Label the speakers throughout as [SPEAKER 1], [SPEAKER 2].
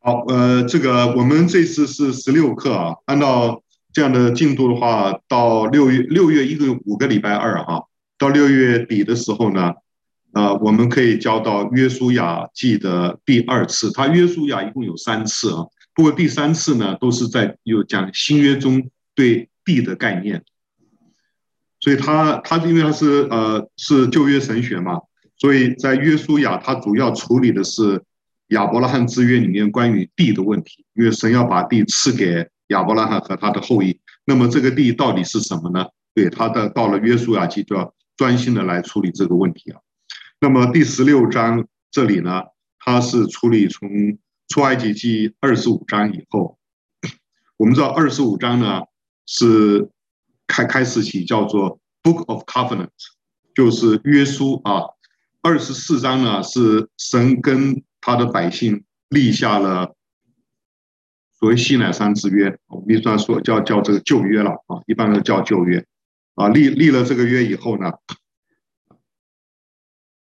[SPEAKER 1] 好，呃，这个我们这次是十六课啊，按照这样的进度的话，到六月六月一个五个礼拜二哈、啊，到六月底的时候呢，呃，我们可以教到约书亚记的第二次。他约书亚一共有三次啊，不过第三次呢，都是在有讲新约中对地的概念，所以他他因为他是呃是旧约神学嘛，所以在约书亚他主要处理的是。亚伯拉罕之约里面关于地的问题，因为神要把地赐给亚伯拉罕和他的后裔，那么这个地到底是什么呢？对，他的到了约书亚记就要专心的来处理这个问题啊。那么第十六章这里呢，他是处理从出埃及记二十五章以后，我们知道二十五章呢是开开始起叫做 Book of Covenant，就是约书啊。二十四章呢是神跟他的百姓立下了所谓西乃山之约，我们一般说叫叫这个旧约了啊，一般都叫旧约啊。立立了这个约以后呢，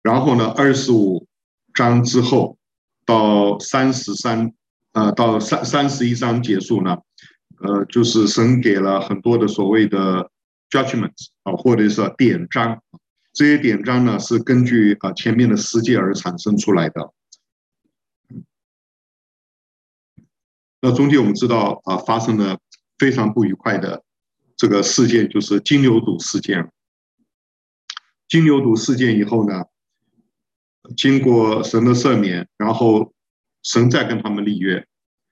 [SPEAKER 1] 然后呢，二十五章之后到三十三呃到三三十一章结束呢，呃，就是神给了很多的所谓的 judgments 啊，或者是典章，这些典章呢是根据啊前面的事件而产生出来的。那中间我们知道啊，发生了非常不愉快的这个事件，就是金牛犊事件。金牛犊事件以后呢，经过神的赦免，然后神再跟他们立约，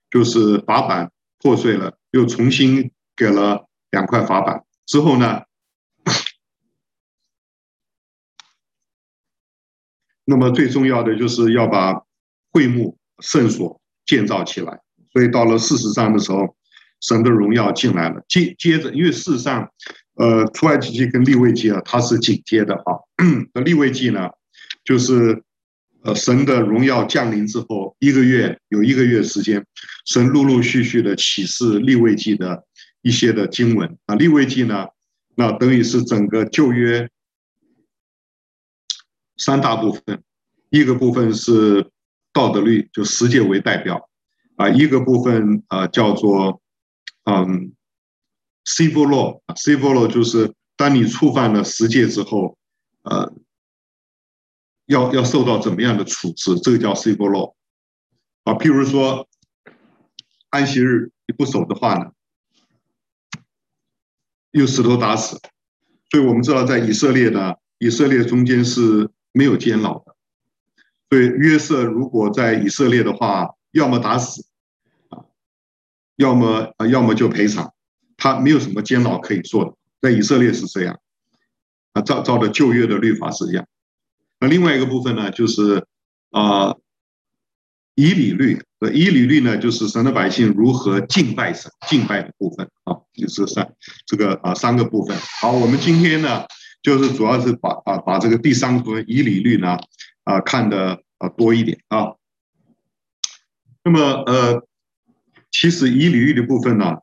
[SPEAKER 1] 就是法版破碎了，又重新给了两块法版。之后呢，那么最重要的就是要把会幕圣所建造起来。所以到了四十章的时候，神的荣耀进来了。接接着，因为事实上，呃，出埃及记跟利未记啊，它是紧接的啊。那利未记呢，就是呃，神的荣耀降临之后一个月，有一个月时间，神陆陆续续的启示利未记的一些的经文啊。利未记呢，那等于是整个旧约三大部分，一个部分是道德律，就十诫为代表。啊，一个部分啊叫做嗯，civil law，civil law 就是当你触犯了十诫之后，呃，要要受到怎么样的处置，这个叫 civil law。啊，譬如说安息日你不守的话呢，用石头打死。所以我们知道在以色列呢，以色列中间是没有监牢的。所以约瑟如果在以色列的话，要么打死。啊要么啊，要么就赔偿，他没有什么监牢可以做的，在以色列是这样，啊，照照的旧约的律法是这样。那另外一个部分呢，就是啊，以理律，以理律呢，就是神的百姓如何敬拜神、敬拜的部分啊，就是三这个啊三个部分。好，我们今天呢，就是主要是把啊把这个第三部分以理律呢啊看得啊多一点啊。那么呃。其实以理律的部分呢，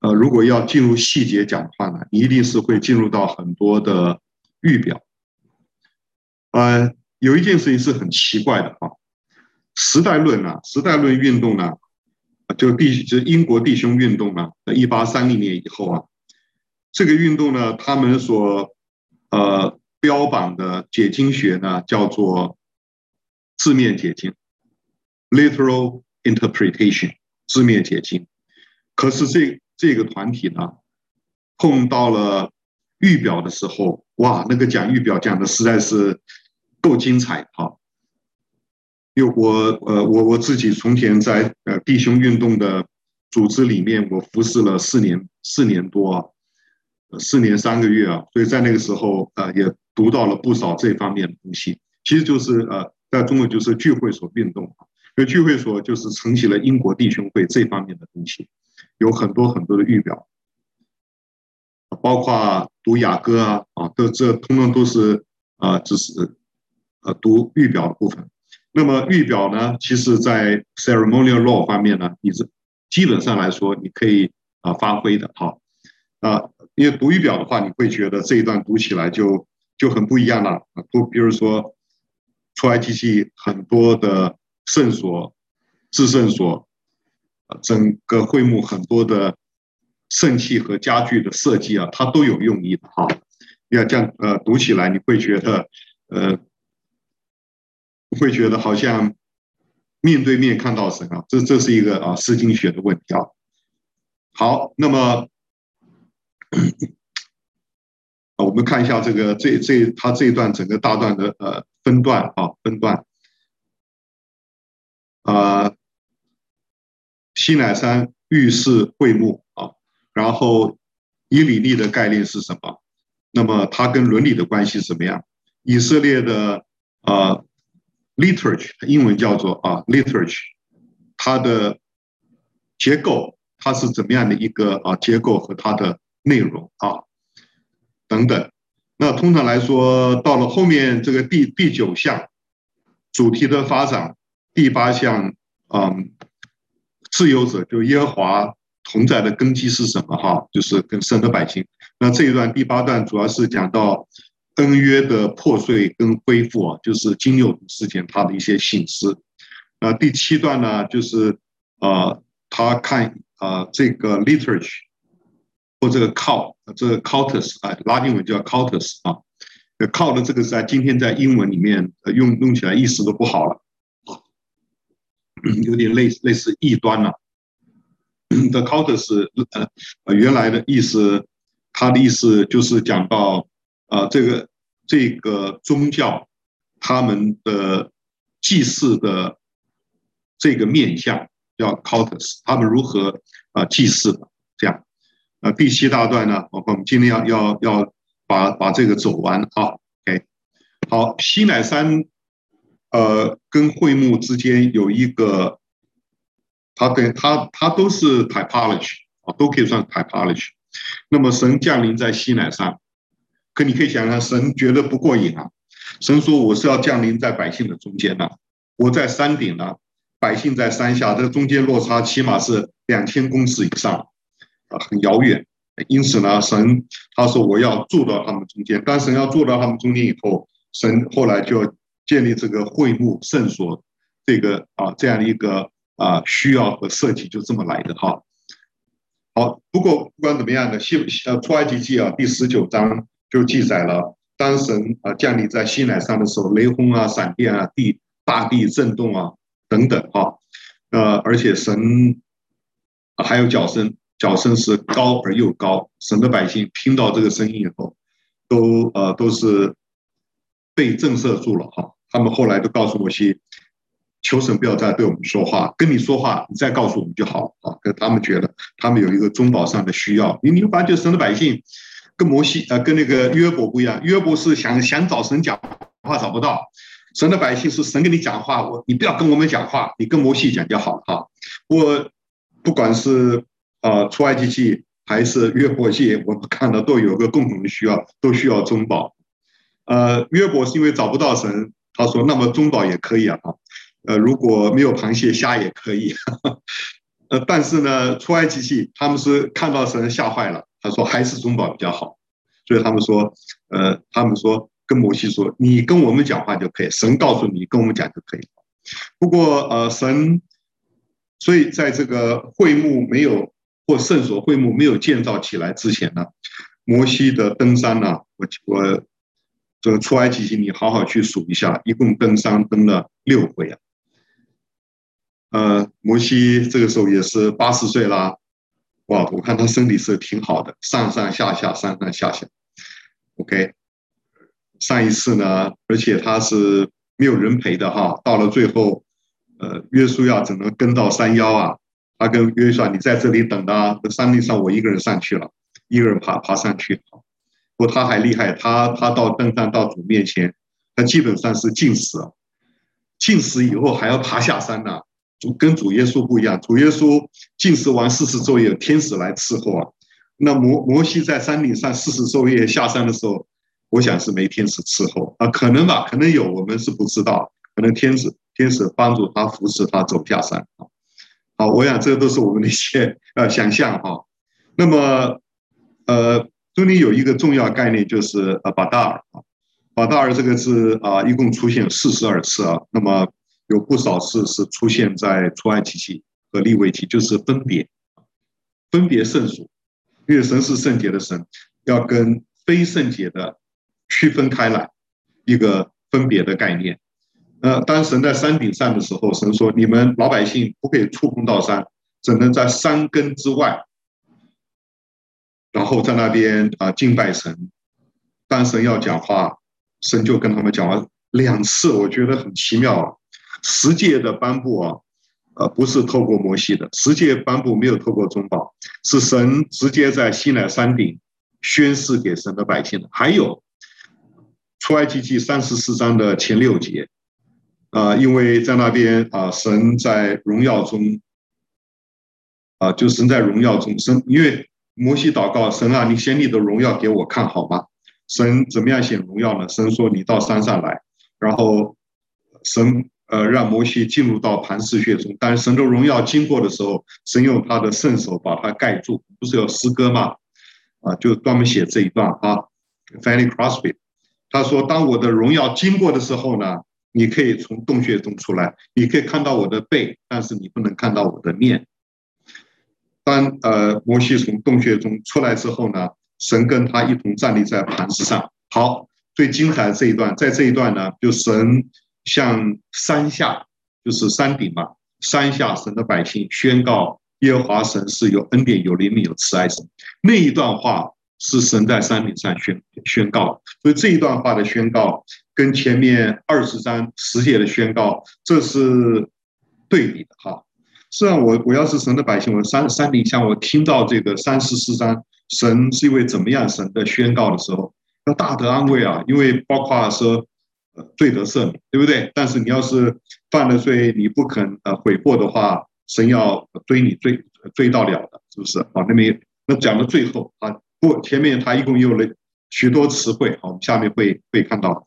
[SPEAKER 1] 呃，如果要进入细节讲的话呢，一定是会进入到很多的预表。呃，有一件事情是很奇怪的啊，时代论啊，时代论运动呢，就弟就英国弟兄运动呢，一八三零年以后啊，这个运动呢，他们所呃标榜的解经学呢，叫做字面解经 （literal interpretation）。字面解经，可是这这个团体呢，碰到了预表的时候，哇，那个讲预表讲的实在是够精彩哈！因为我呃我我自己从前在呃弟兄运动的组织里面，我服侍了四年四年多，四年三个月啊，所以在那个时候呃也读到了不少这方面的东西，其实就是呃在中国就是聚会所运动。啊，因为聚会所就是承袭了英国弟兄会这方面的东西，有很多很多的预表，包括读雅歌啊啊，这这通通都是啊，只是呃读预表的部分。那么预表呢，其实在 ceremonial law 方面呢，你是基本上来说你可以啊发挥的哈啊，因为读预表的话，你会觉得这一段读起来就就很不一样了啊，不比如说。出埃及记很多的圣所、至圣所，整个会幕很多的圣器和家具的设计啊，它都有用意的哈。要这样呃读起来，你会觉得呃，会觉得好像面对面看到神啊，这这是一个啊诗经学的问题啊。好，那么啊，我们看一下这个这这他这一段整个大段的呃分段啊分段啊，西乃山预示会幕啊，然后以利利的概念是什么？那么它跟伦理的关系怎么样？以色列的呃 liturgy 英文叫做啊 liturgy 它的结构它是怎么样的一个啊结构和它的内容啊等等。那通常来说，到了后面这个第第九项主题的发展，第八项嗯，自由者就耶和华。同在的根基是什么？哈，就是跟神的百姓。那这一段第八段主要是讲到恩约的破碎跟恢复啊，就是金牛事件它的一些省思。那第七段呢，就是呃，他看呃这个 literature 或这个 call 这个 cultus 啊，拉丁文叫 cultus 啊，call 的这个在今天在英文里面用用起来意思都不好了，有点类似类似异端了。The cultus 呃原来的意思，他的意思就是讲到啊，这个这个宗教他们的祭祀的这个面向叫 cultus，他们如何啊祭祀的这样。第七大段呢，我们今天要要要把把这个走完啊。OK，好，西乃山呃跟会幕之间有一个。它跟它它都是 typology 啊，都可以算 typology。那么神降临在西乃山，可你可以想想，神觉得不过瘾啊。神说：“我是要降临在百姓的中间呢，我在山顶呢，百姓在山下，这中间落差起码是两千公尺以上啊，很遥远。因此呢，神他说我要住到他们中间。当神要住到他们中间以后，神后来就建立这个会幕圣所，这个啊这样的一个。”啊，需要和设计就这么来的哈。好，不过不管怎么样的，西呃出埃及记啊第十九章就记载了，当神啊降临在西乃山的时候，雷轰啊、闪电啊、地大地震动啊等等哈。呃，而且神还有角声，脚声是高而又高，神的百姓听到这个声音以后，都呃都是被震慑住了哈。他们后来都告诉摩西。求神不要再对我们说话，跟你说话，你再告诉我们就好啊。跟他们觉得他们有一个中保上的需要。你你发觉神的百姓跟摩西呃跟那个约伯不一样，约伯是想想找神讲话找不到，神的百姓是神跟你讲话，我你不要跟我们讲话，你跟摩西讲就好了哈。我不管是呃出埃及记还是约伯记，我们看到都有个共同的需要，都需要中保。呃，约伯是因为找不到神，他说那么中保也可以啊。呃，如果没有螃蟹，虾也可以。呃，但是呢，出埃及记他们是看到神吓坏了，他说还是中保比较好，所以他们说，呃，他们说跟摩西说，你跟我们讲话就可以，神告诉你跟我们讲就可以。不过呃，神，所以在这个会幕没有或圣所会幕没有建造起来之前呢，摩西的登山呢，我我这个出埃及记你好好去数一下，一共登山登了六回啊。呃，摩西这个时候也是八十岁啦，哇，我看他身体是挺好的，上上下下，上上下下，OK。上一次呢，而且他是没有人陪的哈，到了最后，呃，约书亚只能跟到山腰啊，他跟约书亚，你在这里等啊，山顶上我一个人上去了，一个人爬爬上去，不过他还厉害，他他到登山到主面前，他基本上是进食，进食以后还要爬下山呢。主跟主耶稣不一样，主耶稣进食完四十昼夜，天使来伺候啊。那摩摩西在山顶上四十昼夜下山的时候，我想是没天使伺候啊，可能吧，可能有，我们是不知道，可能天使天使帮助他扶持他走下山啊。好，我想这都是我们的一些呃想象哈。那么呃，这里有一个重要概念就是呃巴达尔啊，法大尔这个字啊，一共出现四十二次啊。那么有不少次是出现在出埃及记和利未记，就是分别分别圣属，因为神是圣洁的神，要跟非圣洁的区分开来，一个分别的概念。呃，当神在山顶上的时候，神说：“你们老百姓不可以触碰到山，只能在山根之外。”然后在那边啊敬拜神。当神要讲话，神就跟他们讲话两次，我觉得很奇妙啊。十诫的颁布啊，呃，不是透过摩西的，十诫颁布没有透过中保，是神直接在西乃山顶宣示给神的百姓的。还有出埃及记三十四章的前六节。啊，因为在那边啊，神在荣耀中，啊，就神在荣耀中，神因为摩西祷告，神啊，你显你的荣耀给我看好吗？神怎么样显荣耀呢？神说你到山上来，然后神呃让摩西进入到磐石穴中，但神的荣耀经过的时候，神用他的圣手把它盖住，不是有诗歌吗？啊，就专门写这一段啊，Fanny Crosby，他说当我的荣耀经过的时候呢？你可以从洞穴中出来，你可以看到我的背，但是你不能看到我的面。当呃摩西从洞穴中出来之后呢，神跟他一同站立在磐石上。好，最精彩的这一段，在这一段呢，就神向山下，就是山顶嘛，山下神的百姓宣告耶和华神是有恩典、有怜悯、有慈爱神。那一段话是神在山顶上宣宣告，所以这一段话的宣告。跟前面二十章十节的宣告，这是对比的哈。实际上，我我要是神的百姓，我三山顶下，我听到这个三十四章，神是一位怎么样神的宣告的时候，要大得安慰啊。因为包括说，呃，罪得赦免，对不对？但是你要是犯了罪，你不肯呃悔过的话，神要追你追追到了的，是不是？好，那么那讲到最后啊，不，前面他一共用了许多词汇，好，我们下面会会看到。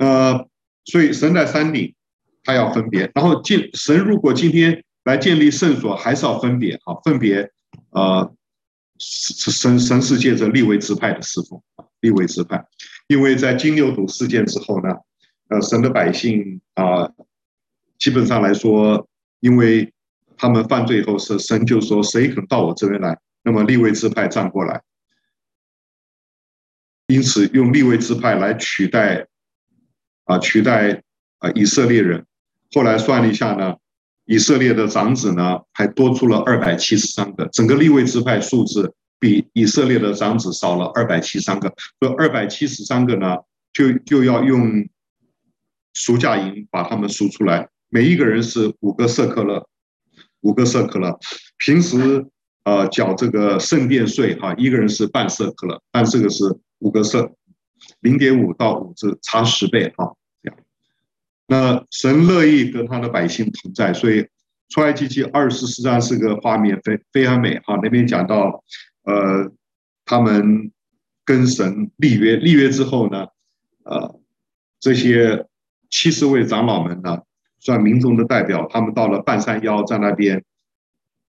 [SPEAKER 1] 呃，所以神在山顶，他要分别。然后建神如果今天来建立圣所，还是要分别。啊，分别。呃，神神是借着利未支派的侍奉，利未支派。因为在金牛犊事件之后呢，呃，神的百姓啊、基本上来说，因为他们犯罪以后，是神就说谁肯到我这边来，那么立位支派站过来，因此用立位支派来取代。啊，取代啊以色列人，后来算了一下呢，以色列的长子呢还多出了二百七十三个，整个利未支派数字比以色列的长子少了二百七十三个，这二百七十三个呢就就要用赎价银把他们赎出来，每一个人是五个舍客勒，五个舍客勒，平时呃缴这个圣殿税哈，一个人是半舍客勒，但这个是五个舍，零点五到五是差十倍哈。那神乐意跟他的百姓同在，所以出埃及记二十四章是个画面非非常美哈。那边讲到，呃，他们跟神立约，立约之后呢，呃，这些七十位长老们呢，算民众的代表，他们到了半山腰，在那边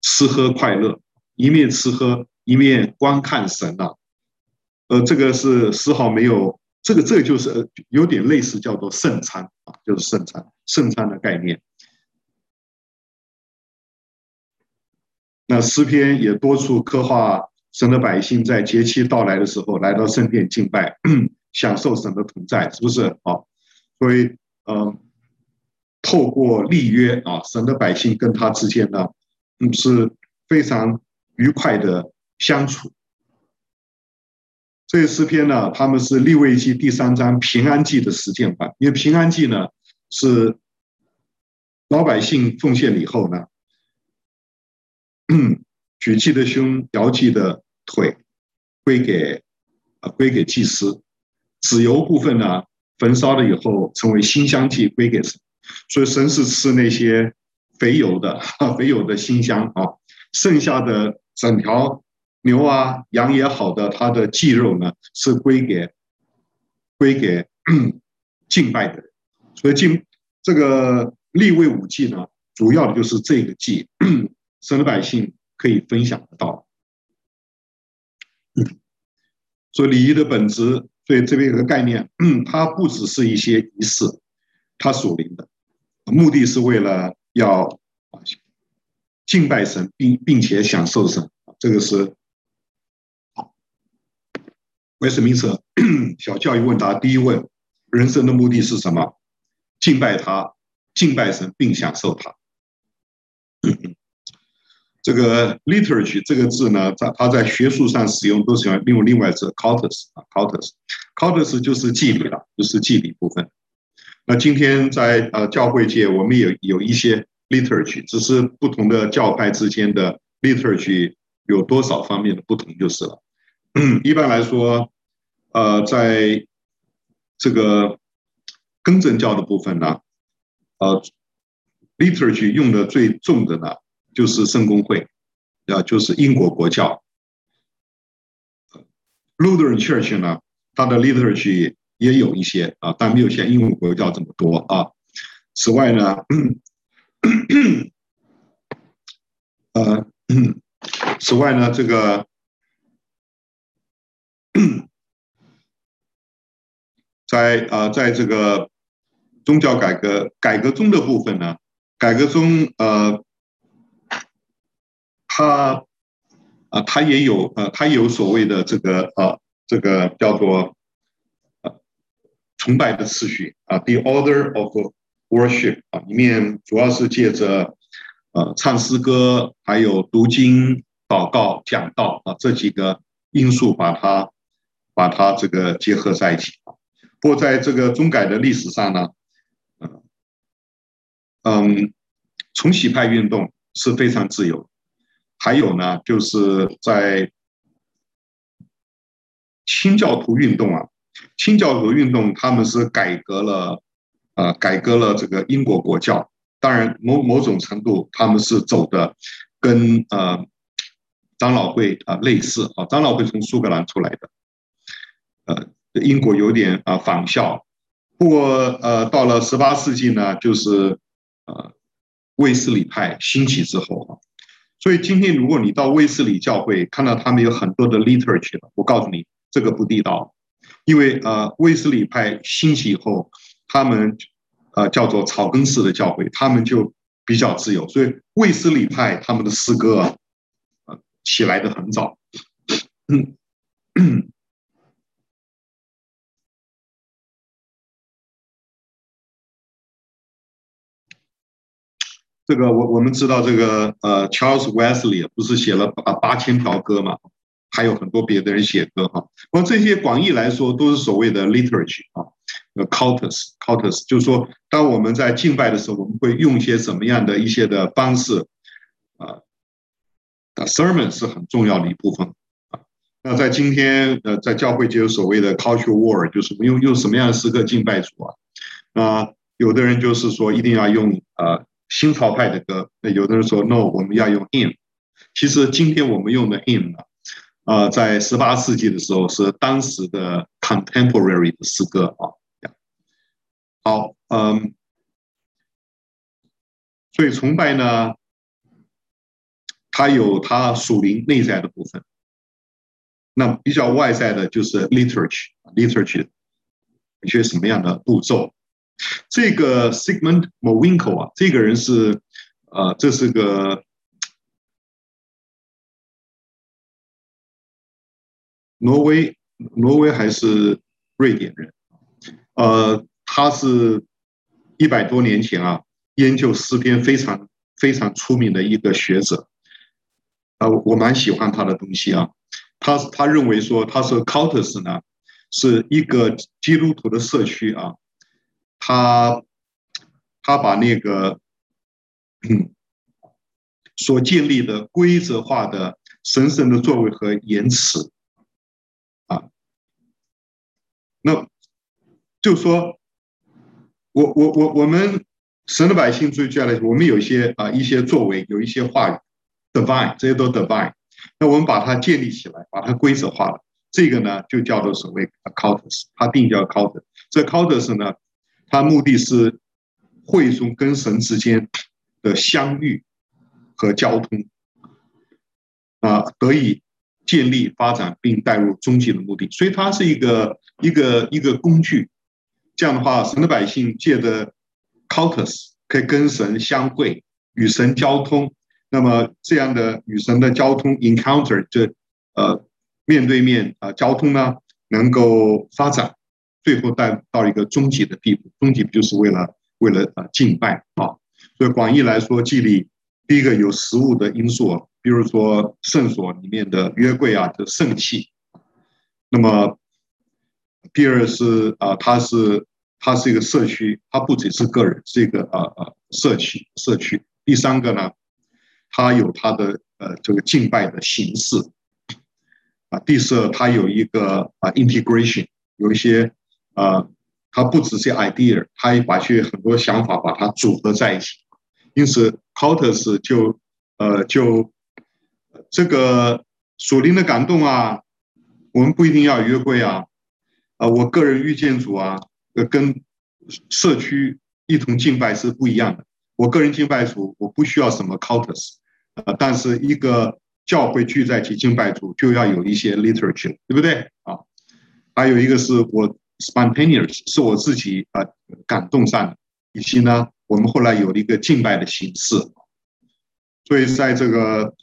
[SPEAKER 1] 吃喝快乐，一面吃喝一面观看神啊，呃，这个是丝毫没有。这个这个就是有点类似叫做圣餐啊，就是圣餐圣餐的概念。那诗篇也多处刻画神的百姓在节期到来的时候来到圣殿敬拜，享受神的同在，是不是啊？所以嗯，透过立约啊，神的百姓跟他之间呢，嗯，是非常愉快的相处。这些诗篇呢，他们是立位记第三章平安祭的实践版。因为平安祭呢，是老百姓奉献以后呢，举祭的胸，摇祭的腿，归给啊归给祭司；脂油部分呢，焚烧了以后成为馨香祭，归给神。所以神是吃那些肥油的，肥油的馨香啊，剩下的整条。牛啊，羊也好的，它的祭肉呢是归给归给 敬拜的人，所以敬这个立位五祭呢，主要的就是这个祭，神的百姓可以分享得到。所以礼仪的本质，所以这边有个概念，它不只是一些仪式，它属灵的，目的是为了要敬拜神，并并且享受神。这个是。威斯敏斯特小教育问答第一问：人生的目的是什么？敬拜他，敬拜神，并享受他。这个 liturgy 这个字呢，在它在学术上使用都喜欢用另外一个字 cultus 啊 cultus，cultus 就是祭礼了，就是祭礼部分。那今天在呃教会界，我们也有有一些 liturgy，只是不同的教派之间的 liturgy 有多少方面的不同就是了。一般来说，呃，在这个更正教的部分呢，呃，liturgy 用的最重的呢。就是圣公会，啊，就是英国国教。Lutheran Church 呢，它的 liturgy 也有一些啊，但没有像英国国教这么多啊。此外呢，呃，此外呢，这个 在啊，在这个宗教改革改革中的部分呢，改革中呃。他啊，他也有呃，他有所谓的这个呃，这个叫做呃崇拜的次序啊，the order of worship 啊，里面主要是借着呃唱诗歌，还有读经、祷告、讲道啊这几个因素，把它把它这个结合在一起啊。不过在这个中改的历史上呢，嗯，重洗派运动是非常自由。还有呢，就是在清教徒运动啊，清教徒运动他们是改革了，呃，改革了这个英国国教。当然，某某种程度他们是走的跟呃长老会啊类似啊，长老会从苏格兰出来的，呃，英国有点啊仿效。不过呃，到了十八世纪呢，就是呃卫斯理派兴起之后啊。所以今天，如果你到卫斯理教会看到他们有很多的 literature，，我告诉你，这个不地道，因为呃，卫斯理派兴起以后，他们呃叫做草根式的教会，他们就比较自由，所以卫斯理派他们的诗歌啊，起来的很早。这个我我们知道，这个呃，Charles Wesley 不是写了八八千条歌嘛？还有很多别的人写歌哈。那这些广义来说都是所谓的 liturgy 啊，cultus，cultus，就是说，当我们在敬拜的时候，我们会用一些什么样的一些的方式啊？啊，sermon 是很重要的一部分啊。那在今天呃，在教会就有所谓的 cultural war，就是用用什么样的诗歌敬拜主啊？那，有的人就是说一定要用呃。新潮派的歌，那有的人说 no，我们要用 hymn。其实今天我们用的 hymn 呢，呃，在十八世纪的时候是当时的 contemporary 的诗歌啊。好，嗯，所以崇拜呢，它有它属灵内在的部分，那比较外在的就是 liturgy，liturgy 一些什么样的步骤。这个 Sigmund Mowinckel 啊，这个人是，呃，这是个挪威，挪威还是瑞典人，呃，他是一百多年前啊，研究诗篇非常非常出名的一个学者，啊，我蛮喜欢他的东西啊，他他认为说，他说 cultus 呢是一个基督徒的社区啊。他他把那个所建立的规则化的神圣的作为和言辞啊，那就说我我我我们神的百姓，最主要来，我们有一些啊一些作为，有一些话语，divine 这些都 divine，那我们把它建立起来，把它规则化了，这个呢就叫做所谓 cultus，它定叫 cultus，这 cultus 呢。它目的是会众跟神之间的相遇和交通，啊，得以建立、发展并带入终极的目的。所以它是一个一个一个工具。这样的话，神的百姓借着 cultus 可以跟神相会，与神交通。那么这样的与神的交通 encounter 就呃面对面啊、交通呢，能够发展，最后带到一个终极的地步。终极就是为了为了呃敬拜啊。所以广义来说，祭礼第一个有实物的因素，比如说圣所里面的约柜啊的圣器。那么第二是啊、呃，它是。它是一个社区，它不只是个人，是一个呃呃社区社区。第三个呢，它有它的呃这个敬拜的形式啊。第四，它有一个啊 integration，有一些呃，它不只是 idea，它也把去很多想法把它组合在一起。因此，cultus 就呃就这个属灵的感动啊，我们不一定要约会啊啊，我个人遇见主啊。跟社区一同敬拜是不一样的。我个人敬拜主，我不需要什么 cultus，呃，但是一个教会聚在一起敬拜主，就要有一些 literature，对不对啊？还有一个是我 spontaneous，是我自己啊、呃、感动上的，以及呢，我们后来有了一个敬拜的形式。所以在这个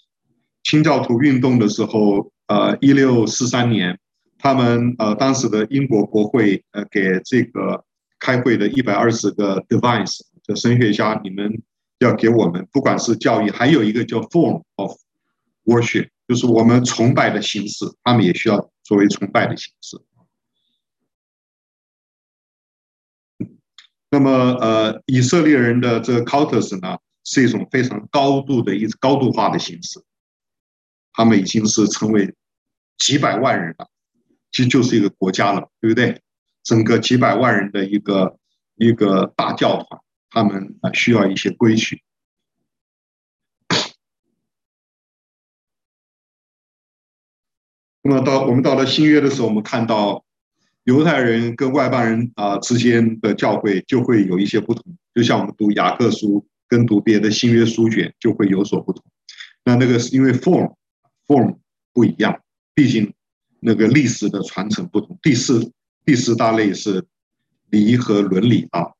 [SPEAKER 1] 清教徒运动的时候，呃，一六四三年。他们呃，当时的英国国会呃，给这个开会的一百二十个 divines 的神学家，你们要给我们，不管是教育，还有一个叫 form of worship，就是我们崇拜的形式，他们也需要作为崇拜的形式。那么呃，以色列人的这个 cultus 呢，是一种非常高度的一高度化的形式，他们已经是成为几百万人了。其实就是一个国家了，对不对？整个几百万人的一个一个大教团，他们啊需要一些规矩。那么到我们到了新约的时候，我们看到犹太人跟外邦人啊之间的教会就会有一些不同，就像我们读雅各书跟读别的新约书卷就会有所不同。那那个是因为 form form 不一样，毕竟。那个历史的传承不同。第四第四大类是礼仪和伦理啊。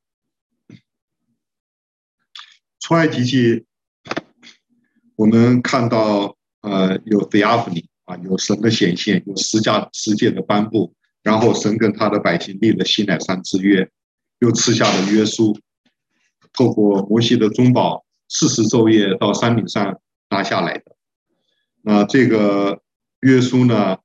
[SPEAKER 1] 出埃及记，我们看到呃有 theophany 啊，有神的显现，有十架十诫的颁布，然后神跟他的百姓立了西乃山之约，又赐下了约书，透过摩西的中保四十昼夜到山顶上拿下来的。那这个约书呢？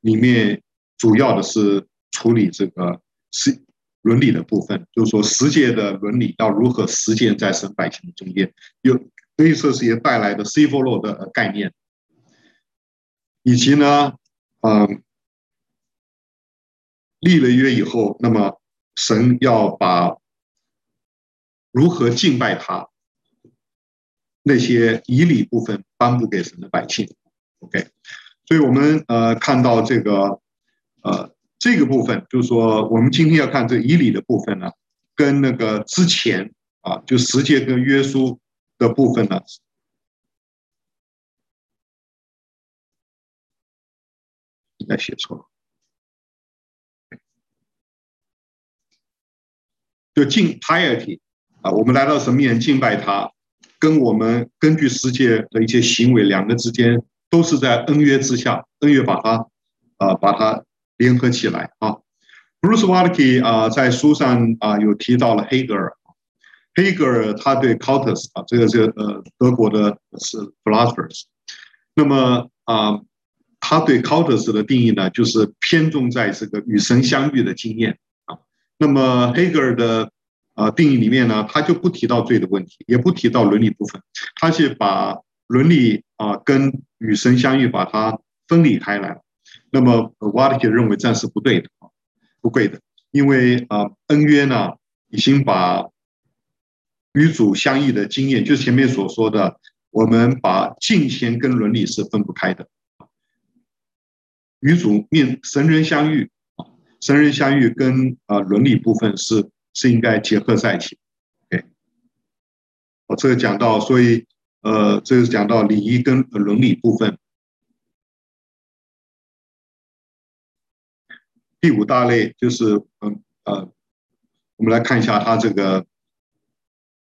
[SPEAKER 1] 里面主要的是处理这个是伦理的部分，就是说十诫的伦理要如何实践在神百姓的中间，有可以说是也带来的 civil law 的概念，以及呢，嗯，立了约以后，那么神要把如何敬拜他那些仪礼部分颁布给神的百姓，OK。所以我们呃看到这个呃这个部分，就是说我们今天要看这个仪礼的部分呢，跟那个之前啊，就十诫跟约书的部分呢，应该写错了，就敬 piety 啊，我们来到神面前敬拜他，跟我们根据世界的一些行为两个之间。都是在恩约之下，恩约把它，啊，把它联合起来啊。Bruce w a l k e 啊，在书上啊有提到了黑格尔，黑格尔他对 cultus 啊，这个这个呃德国的是 philosophers，那么啊，他对 cultus 的定义呢，就是偏重在这个与神相遇的经验。那么黑格尔的啊定义里面呢，他就不提到罪的问题，也不提到伦理部分，他是把伦理啊跟与神相遇，把它分离开来，那么瓦特克认为这样是不对的啊，不对的，因为啊恩约呢已经把与主相遇的经验，就前面所说的，我们把敬虔跟伦理是分不开的，与主面神人相遇啊，神人相遇跟啊伦理部分是是应该结合在一起，OK，我这个讲到，所以。呃，这是讲到礼仪跟伦理部分。第五大类就是嗯呃，我们来看一下它这个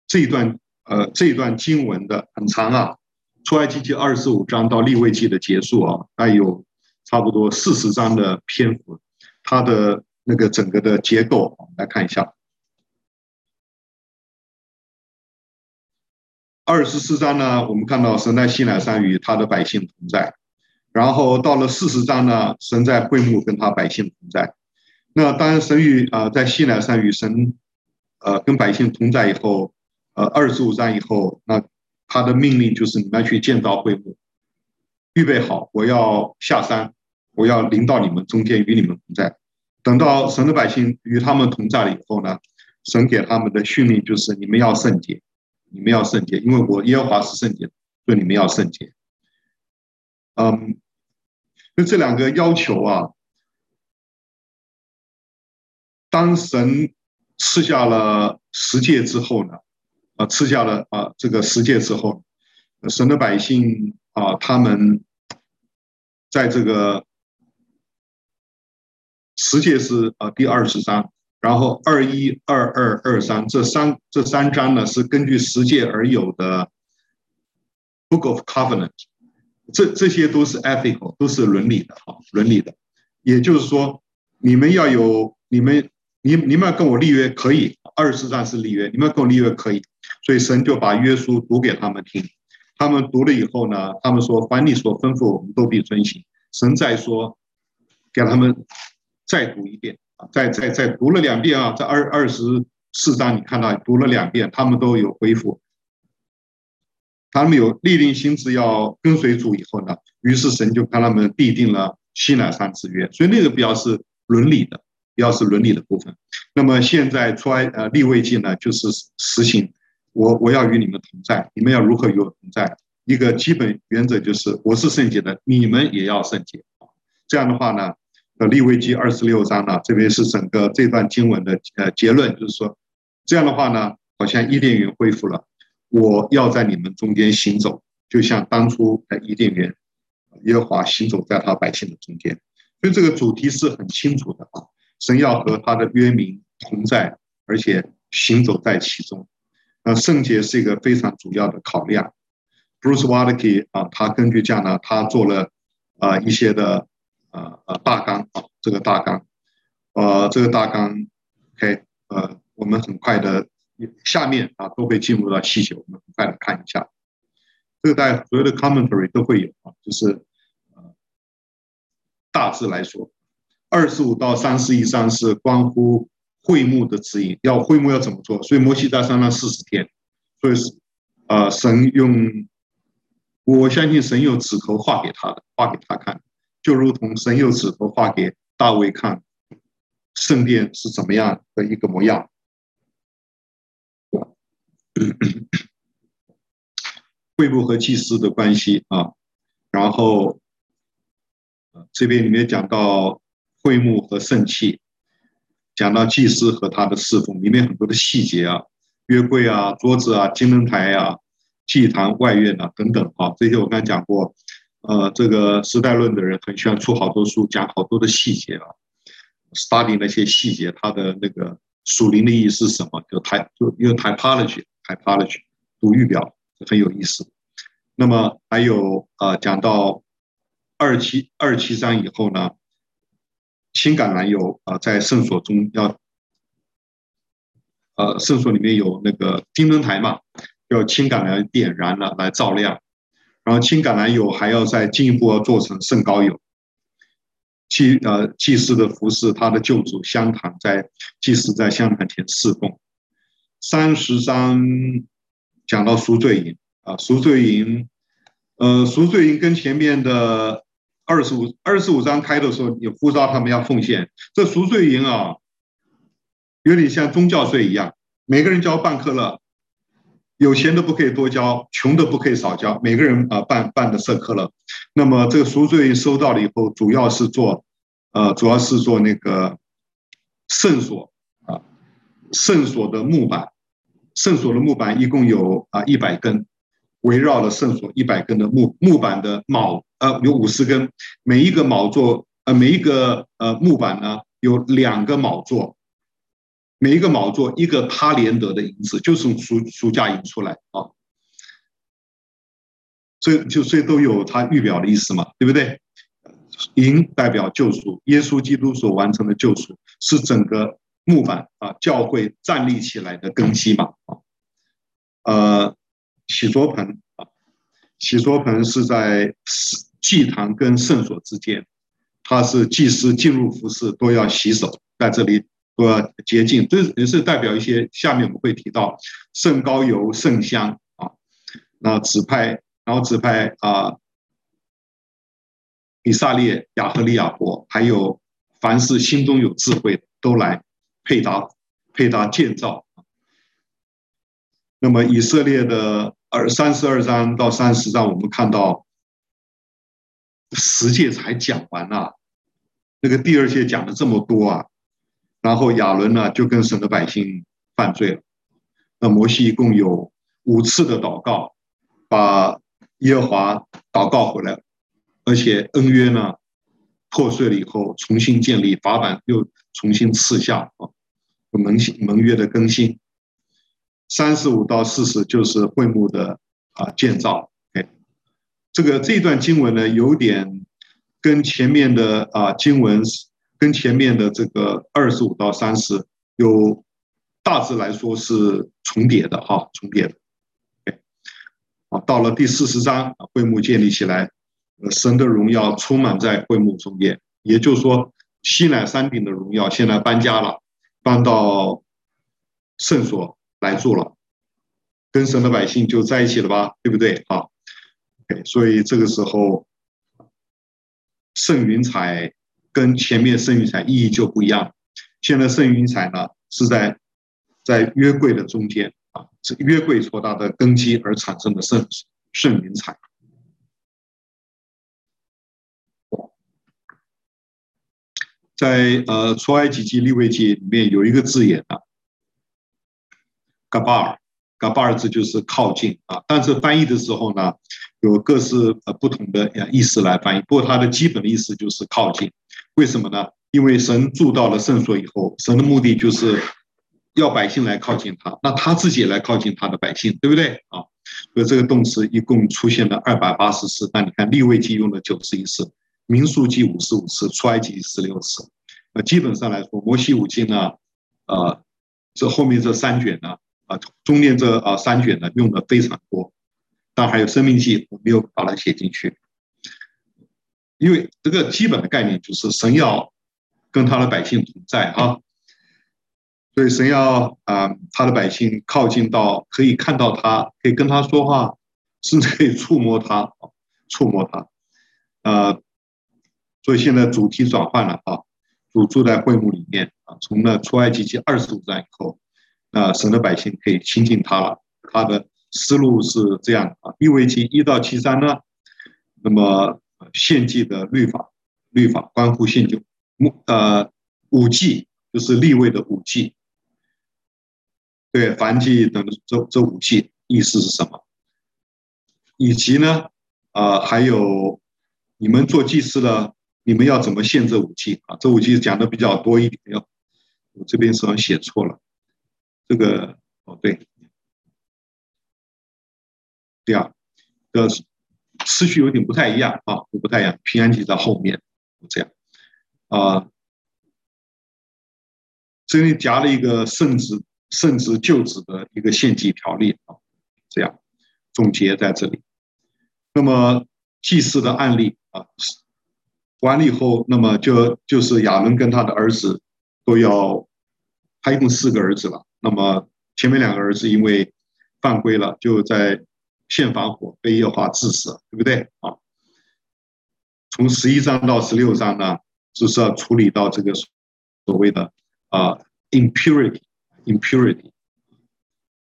[SPEAKER 1] 这一段呃这一段经文的很长啊，出埃及记二十五章到利未记的结束啊，它有差不多四十章的篇幅，它的那个整个的结构，我们来看一下。二十四章呢，我们看到神在西乃山与他的百姓同在，然后到了四十章呢，神在会幕跟他百姓同在。那当神与啊在西乃山与神呃跟百姓同在以后，呃二十五章以后，那他的命令就是你们要去建造会幕，预备好，我要下山，我要临到你们中间与你们同在。等到神的百姓与他们同在了以后呢，神给他们的训令就是你们要圣洁。你们要圣洁，因为我耶和华是圣洁，所以你们要圣洁。嗯，就这两个要求啊，当神赐下了十诫之后呢，啊，赐下了啊这个十诫之后，神的百姓啊，他们在这个十诫是啊第二十章。然后二一二二二三这三这三章呢，是根据十诫而有的 Book of Covenant，这这些都是 ethical，都是伦理的哈，伦理的。也就是说，你们要有你们你你们要跟我立约可以，二十章是立约，你们要跟我立约可以，所以神就把约书读给他们听，他们读了以后呢，他们说凡你所吩咐，我们都必遵行。神在说，给他们再读一遍啊。再再再读了两遍啊，在二二十四章，你看到读了两遍，他们都有恢复，他们有立定心志要跟随主以后呢，于是神就看他们立定了西乃山之约，所以那个比较是伦理的，比较是伦理的部分。那么现在出来呃立位记呢，就是实行我我要与你们同在，你们要如何与我同在？一个基本原则就是我是圣洁的，你们也要圣洁。这样的话呢。呃，利未记二十六章呢，这边是整个这段经文的呃结论，就是说，这样的话呢，好像伊甸园恢复了，我要在你们中间行走，就像当初在伊甸园，耶和华行走在他百姓的中间，所以这个主题是很清楚的啊，神要和他的约民同在，而且行走在其中，呃，圣洁是一个非常主要的考量。Bruce Waltke 啊，他根据这样呢，他做了啊一些的。呃呃，大纲啊，这个大纲，呃，这个大纲，OK，呃，我们很快的下面啊都会进入到细节，我们很快的看一下，这个在所有的 commentary 都会有啊，就是呃，大致来说，二十五到三十以上是关乎会幕的指引，要会幕要怎么做，所以摩西在山上四十天，所以是呃，神用，我相信神用指头画给他的，画给他看。就如同神用指头画给大卫看，圣殿是怎么样的一个模样。会幕和祭司的关系啊，然后这边里面讲到会幕和圣器，讲到祭司和他的侍奉，里面很多的细节啊，约柜啊、桌子啊、金灯台啊、祭坛外院啊等等啊，这些我刚才讲过。呃，这个时代论的人很喜欢出好多书，讲好多的细节啊，study 那些细节，它的那个属灵的意义是什么？就 type 就用 typology，typology 读预表很有意思。那么还有呃，讲到二七二七章以后呢，青橄榄油啊，在圣所中要呃，圣所里面有那个金灯台嘛，要青橄榄点燃了来照亮。然后青橄榄油还要再进一步要做成圣膏油，祭呃祭司的服饰，他的救主香坛在祭司在香坛前侍奉。三十章讲到赎罪营啊，赎罪营，呃赎罪营跟前面的二十五二十五章开的时候，你呼召他们要奉献，这赎罪营啊，有点像宗教税一样，每个人交半克勒。有钱的不可以多交，穷的不可以少交，每个人啊办办的社科了。那么这个赎罪收到了以后，主要是做，呃，主要是做那个圣所啊，圣所的木板，圣所的木板一共有啊一百根，围绕了圣所一百根的木木板的卯，呃，有五十根，每一个卯座，呃，每一个呃木板呢有两个卯座，每一个卯座一个他连得的银子，就是从书书架引出来啊。所以就所以都有它预表的意思嘛，对不对？银代表救赎，耶稣基督所完成的救赎是整个木板啊，教会站立起来的根基嘛啊。呃，洗濯盆啊，洗濯盆是在祭坛跟圣所之间，它是祭司进入服饰都要洗手，在这里都要洁净，这也是代表一些下面我们会提到圣膏油、圣香啊，那指派，然后指派啊。以撒列、亚和利亚伯，还有凡是心中有智慧，都来配搭、配搭建造。那么以色列的二三十二章到三十章，我们看到十诫才讲完啊，那个第二诫讲了这么多啊，然后亚伦呢就跟神的百姓犯罪了。那摩西一共有五次的祷告，把耶和华祷告回来。而且恩约呢破碎了以后，重新建立，法版又重新赐下啊，盟盟约的更新。三十五到四十就是会幕的啊建造。这个这段经文呢，有点跟前面的啊经文，跟前面的这个二十五到三十有大致来说是重叠的哈，重叠的。啊，到了第四十章，会幕建立起来。神的荣耀充满在会幕中间，也就是说，西乃山顶的荣耀现在搬家了，搬到圣所来住了，跟神的百姓就在一起了吧，对不对？啊所以这个时候，圣云彩跟前面圣云彩意义就不一样。现在圣云彩呢是在在约柜的中间啊，约柜所搭的根基而产生的圣圣云彩。在呃出埃及记、利未记里面有一个字眼啊，Gabar，Gabar 字就是靠近啊，但是翻译的时候呢，有各式呃不同的意思来翻译。不过它的基本意思就是靠近。为什么呢？因为神住到了圣所以后，神的目的就是要百姓来靠近他，那他自己也来靠近他的百姓，对不对啊？所以这个动词一共出现了二百八十次，那你看立位记用了九十一次。民数记五十五次，出埃及十六次。那基本上来说，摩西五经呢，呃，这后面这三卷呢，啊，中间这啊三卷呢用的非常多。但还有生命记，我没有把它写进去，因为这个基本的概念就是神要跟他的百姓同在啊，所以神要啊他的百姓靠近到可以看到他，可以跟他说话，甚至可以触摸他，触摸他，呃。所以现在主题转换了啊，主住在会幕里面啊，从那出埃及记二十五章以后，啊，神的百姓可以亲近他了。他的思路是这样啊，利未记一到七章呢，那么献祭的律法，律法关乎献祭，呃，五祭就是立位的五祭，对，凡祭等这这五祭意思是什么？以及呢，啊，还有你们做祭司的。你们要怎么献这五祭啊？这五祭讲的比较多一点，要我这边好像写错了，这个哦对，第二啊，的次序有点不太一样啊，不太一样。平安祭在后面，这样啊，这里夹了一个圣旨圣旨旧旨的一个献祭条例啊，这样总结在这里。那么祭祀的案例啊。完了以后，那么就就是亚伦跟他的儿子都要，他一共四个儿子了。那么前面两个儿子因为犯规了，就在献防火被耶和华治死，对不对啊？从十一章到十六章呢，就是要处理到这个所谓的啊 impurity impurity。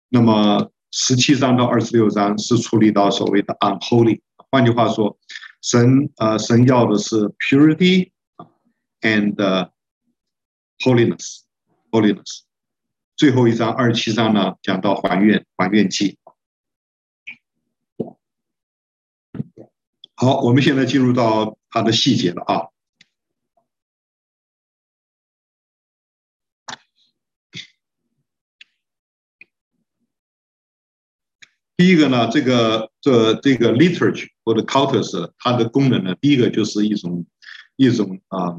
[SPEAKER 1] 那么十七章到二十六章是处理到所谓的 unholy。换句话说。神啊，神要的是 purity and holiness，holiness holiness。最后一章二十七章呢，讲到还愿，还愿祭。好，我们现在进入到它的细节了啊。第一个呢，这个这这个 literature 或者 counters，它的功能呢，第一个就是一种一种啊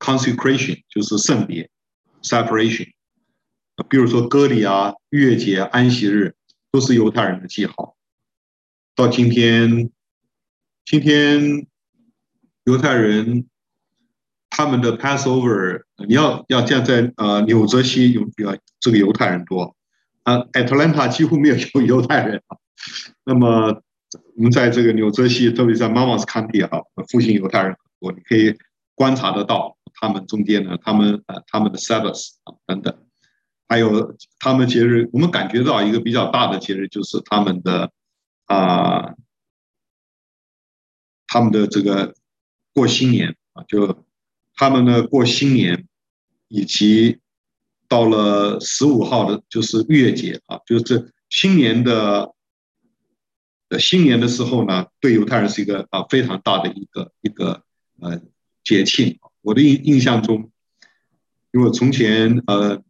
[SPEAKER 1] consecration，就是圣别 separation，比如说割礼啊、月节、安息日，都是犹太人的记号。到今天，今天犹太人他们的 Passover，你要要这样在呃纽泽西有比较这个犹太人多，啊，Atlanta 几乎没有犹太人。那么我们在这个纽泽西，特别在 Monmouth County 哈，附近犹太人很多，你可以观察得到他们中间呢，他们呃他们的 Sabbath 啊等等。还有他们节日，我们感觉到一个比较大的节日就是他们的啊，他们的这个过新年啊，就他们呢过新年，以及到了十五号的，就是逾越节啊，就是这新年的新年的时候呢，对犹太人是一个啊非常大的一个一个呃节庆。我的印印象中，因为从前呃。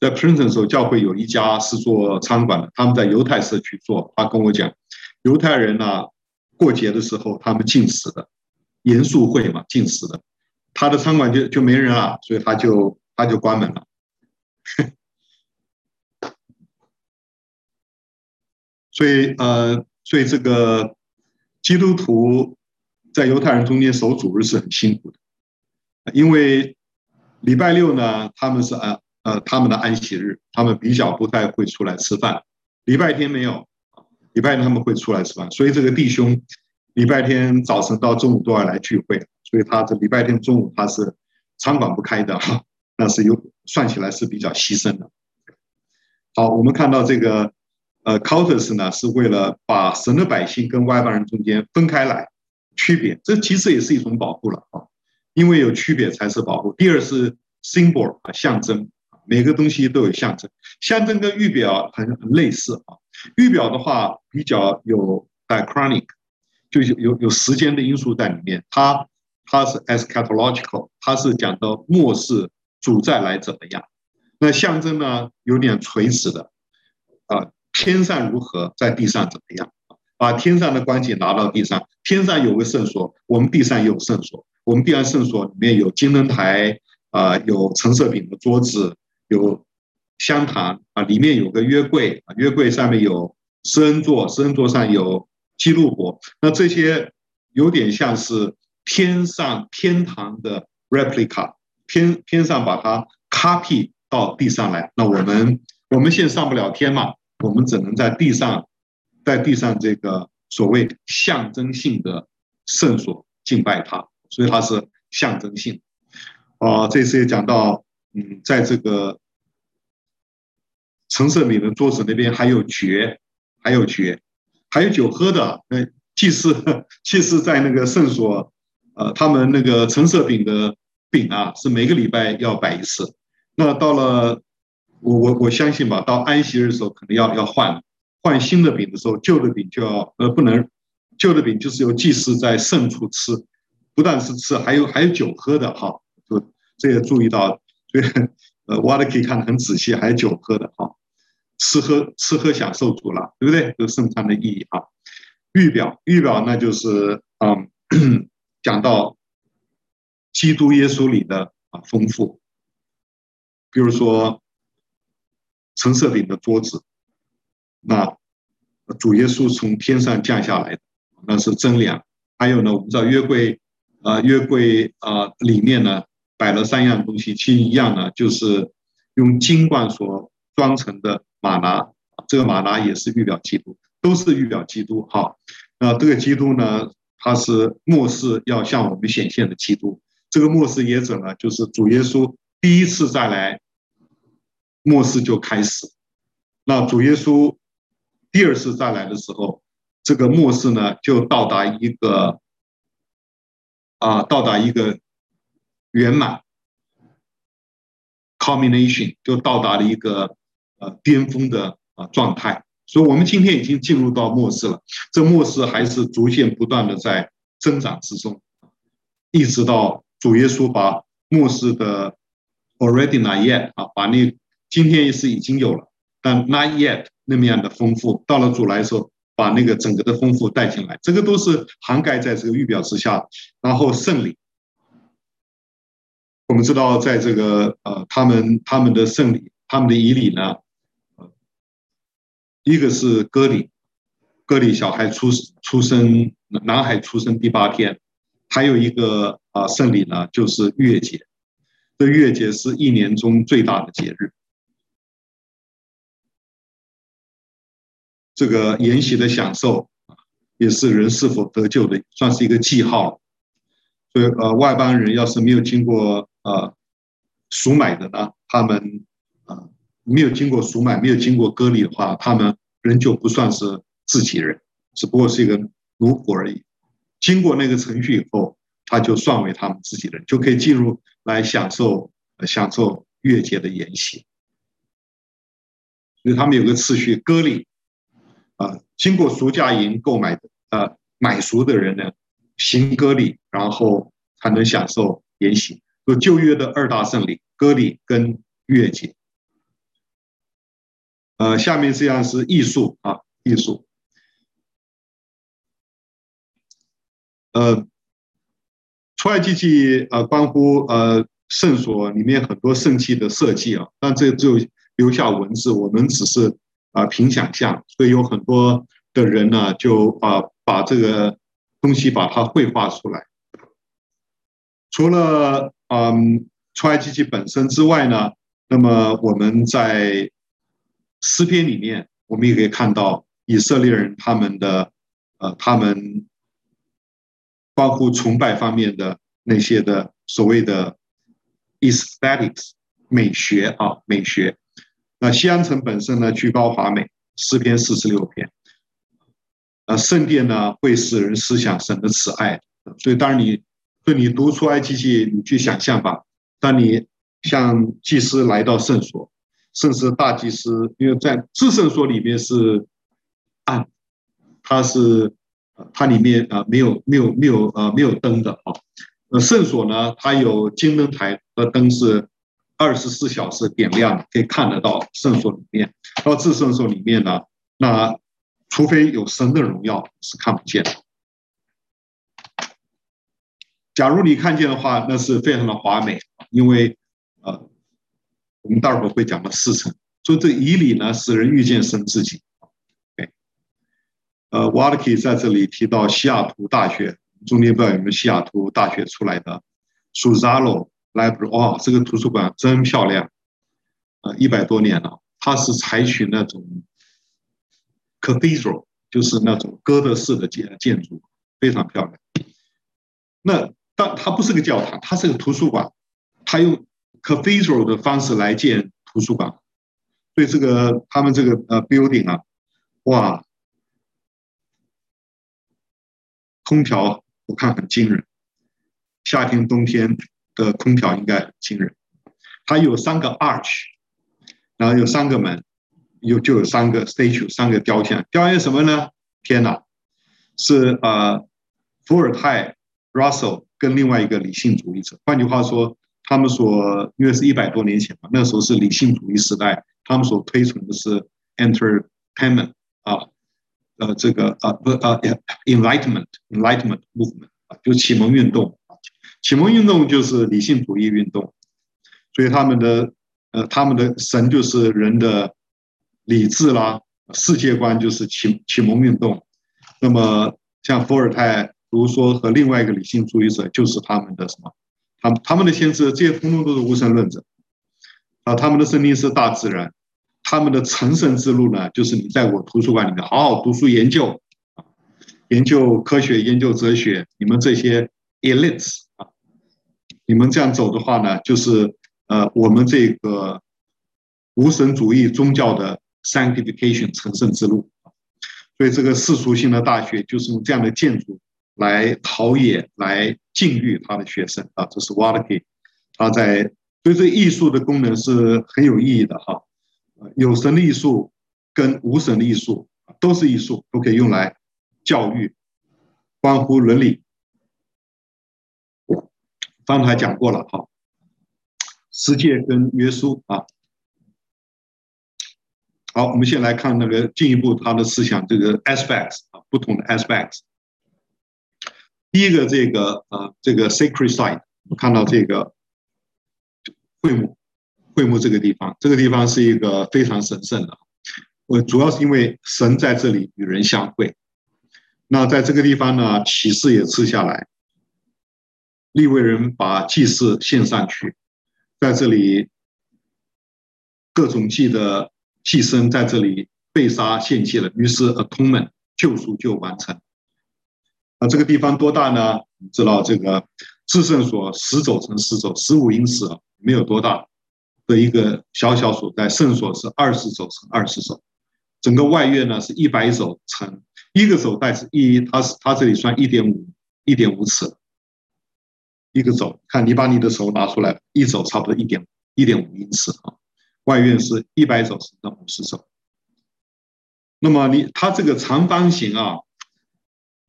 [SPEAKER 1] 在 print 的时候，教会有一家是做餐馆的，他们在犹太社区做。他跟我讲，犹太人呢、啊，过节的时候他们禁食的，严肃会嘛，禁食的。他的餐馆就就没人了，所以他就他就关门了。所以呃，所以这个基督徒在犹太人中间守主日是很辛苦的，因为礼拜六呢，他们是呃。呃，他们的安息日，他们比较不太会出来吃饭。礼拜天没有，礼拜天他们会出来吃饭。所以这个弟兄，礼拜天早晨到中午都要来聚会。所以他这礼拜天中午他是餐馆不开的哈，那是有算起来是比较牺牲的。好，我们看到这个呃，cultus 呢，是为了把神的百姓跟外邦人中间分开来区别，这其实也是一种保护了啊，因为有区别才是保护。第二是 symbol 啊，象征。每个东西都有象征，象征跟预表很很类似啊。预表的话比较有 diachronic，就有有有时间的因素在里面。它它是 eschatological，它是讲到末世主再来怎么样。那象征呢，有点垂直的啊，天上如何，在地上怎么样？把天上的关系拿到地上，天上有个圣所，我们地上也有圣所。我们地上圣所里面有金灯台啊，有橙色饼的桌子。有香坛啊，里面有个约柜啊，约柜上面有施恩座，施恩座上有基路伯，那这些有点像是天上天堂的 replica，天天上把它 copy 到地上来。那我们我们现在上不了天嘛，我们只能在地上，在地上这个所谓象征性的圣所敬拜它，所以它是象征性。啊，这次也讲到。嗯，在这个陈设饼的桌子那边还有爵，还有爵，还有酒喝的。那祭司祭司在那个圣所，呃，他们那个陈设饼的饼啊，是每个礼拜要摆一次。那到了我我我相信吧，到安息日的时候可能要要换换新的饼的时候，旧的饼就要呃不能，旧的饼就是由祭司在圣处吃，不但是吃，还有还有酒喝的哈，就这也注意到。所以，呃，挖的可以看得很仔细，还有酒喝的哈，吃喝吃喝享受足了，对不对？有圣餐的意义啊。预表预表，那就是嗯，讲到基督耶稣里的啊丰富，比如说橙色饼的桌子，那主耶稣从天上降下来，那是真粮。还有呢，我们知道约柜啊，约柜啊里面呢。摆了三样东西，其实一样呢，就是用金罐所装成的玛拿，这个玛拿也是预表基督，都是预表基督。哈，那这个基督呢，他是末世要向我们显现的基督。这个末世也者呢，就是主耶稣第一次再来，末世就开始。那主耶稣第二次再来的时候，这个末世呢，就到达一个啊，到达一个。圆满，culmination 就到达了一个呃巅峰的啊状态，所以我们今天已经进入到末世了。这末世还是逐渐不断的在增长之中，一直到主耶稣把末世的 already not yet 啊，把那今天是已经有了，但 not yet 那么样的丰富。到了主来的时候，把那个整个的丰富带进来，这个都是涵盖在这个预表之下。然后圣礼，我们知道，在这个呃，他们他们的圣礼，他们的仪礼呢，一个是割礼，割礼小孩出出生，男孩出生第八天，还有一个啊圣礼呢，就是月节。这月节是一年中最大的节日。这个筵席的享受，也是人是否得救的，算是一个记号。所以，呃，外邦人要是没有经过呃赎买的呢，他们啊、呃、没有经过赎买，没有经过割礼的话，他们仍旧不算是自己人，只不过是一个奴仆而已。经过那个程序以后，他就算为他们自己人，就可以进入来享受享受月节的筵席。所以他们有个次序，割礼。啊，经过赎价银购买的，呃，买赎的人呢，行割礼，然后才能享受筵席。就旧约的二大圣礼，割礼跟月节。呃，下面这样是艺术啊，艺术。呃，出埃及记呃，关乎呃圣所里面很多圣器的设计啊，但这就留下文字，我们只是。啊，凭想象，所以有很多的人呢，就啊把这个东西把它绘画出来。除了嗯出埃及记本身之外呢，那么我们在诗篇里面，我们也可以看到以色列人他们的呃他们包括崇拜方面的那些的所谓的 aesthetics 美学啊美学。那西安城本身呢，居高华美，诗篇四十六篇。呃，圣殿呢，会使人思想神的慈爱。所以，当然你，你读出埃及记，你去想象吧。当你像祭司来到圣所，甚至大祭司，因为在至圣所里面是暗，它是它里面啊没有没有没有啊没有灯的啊。呃，圣所呢，它有金灯台的灯是。二十四小时点亮，可以看得到圣所里面。到至圣所里面呢，那除非有神的荣耀是看不见的。假如你看见的话，那是非常的华美，因为呃，我们待会儿会讲到四层。所以这以礼呢，使人遇见神自己。对，呃，瓦勒基在这里提到西雅图大学，中间不知道有没有西雅图大学出来的苏扎罗。Library 哦，这个图书馆真漂亮，呃，一百多年了。它是采取那种 cathedral，就是那种哥德式的建建筑，非常漂亮。那但它不是个教堂，它是个图书馆，它用 cathedral 的方式来建图书馆。所以这个他们这个呃 building 啊，哇，空调我看很惊人，夏天冬天。的空调应该很惊人，它有三个 arch，然后有三个门，有就有三个 statue，三个雕像。雕像什么呢？天哪，是呃，伏尔泰、Russell 跟另外一个理性主义者。换句话说，他们所因为是一百多年前嘛，那时候是理性主义时代，他们所推崇的是 entertainment 啊，呃，这个呃不呃 enlightenment enlightenment movement 啊，就启蒙运动啊。启蒙运动就是理性主义运动，所以他们的呃，他们的神就是人的理智啦，世界观就是启启蒙运动。那么像伏尔泰、卢梭和另外一个理性主义者，就是他们的什么？他们他们的先知，这些通通都是无神论者啊。他们的圣经是大自然，他们的成神之路呢，就是你在我图书馆里面好好读书研究啊，研究科学、研究哲学，你们这些 elites 啊。你们这样走的话呢，就是呃，我们这个无神主义宗教的 sanctification 成圣之路。所以这个世俗性的大学就是用这样的建筑来陶冶、来禁欲他的学生啊。这是 w a l k i 他在，所以这艺术的功能是很有意义的哈。有神的艺术跟无神的艺术都是艺术，都可以用来教育，关乎伦理。刚才讲过了哈，世界跟约束啊，好，我们先来看那个进一步他的思想，这个 aspects 啊，不同的 aspects。第一个，这个呃，这个 sacred site，我看到这个会幕，会幕这个地方，这个地方是一个非常神圣的。我主要是因为神在这里与人相会。那在这个地方呢，启示也赐下来，立位人把祭祀献上去，在这里各种祭的祭牲在这里被杀献祭了，于是 atonement 救赎就完成。啊，这个地方多大呢？你知道这个至圣所十肘乘十肘，十五英尺，没有多大的一个小小所在。圣所是二十肘乘二十肘，整个外院呢是一百肘乘。一个手带是一，它是它这里算一点五，一点五尺，一个肘，看你把你的手拿出来，一肘差不多一点一点五英尺啊。外院是一百肘乘到五十肘。那么你它这个长方形啊，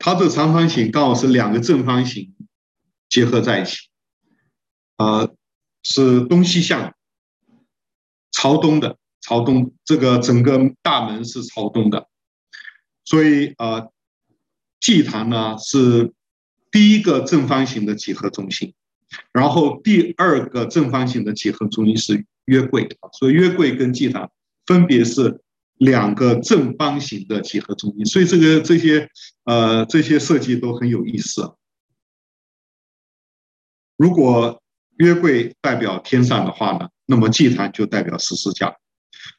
[SPEAKER 1] 它这长方形刚好是两个正方形结合在一起，呃，是东西向，朝东的，朝东，这个整个大门是朝东的。所以，呃，祭坛呢是第一个正方形的几何中心，然后第二个正方形的几何中心是约柜，所以约柜跟祭坛分别是两个正方形的几何中心。所以，这个这些呃这些设计都很有意思。如果约柜代表天上的话呢，那么祭坛就代表十字架。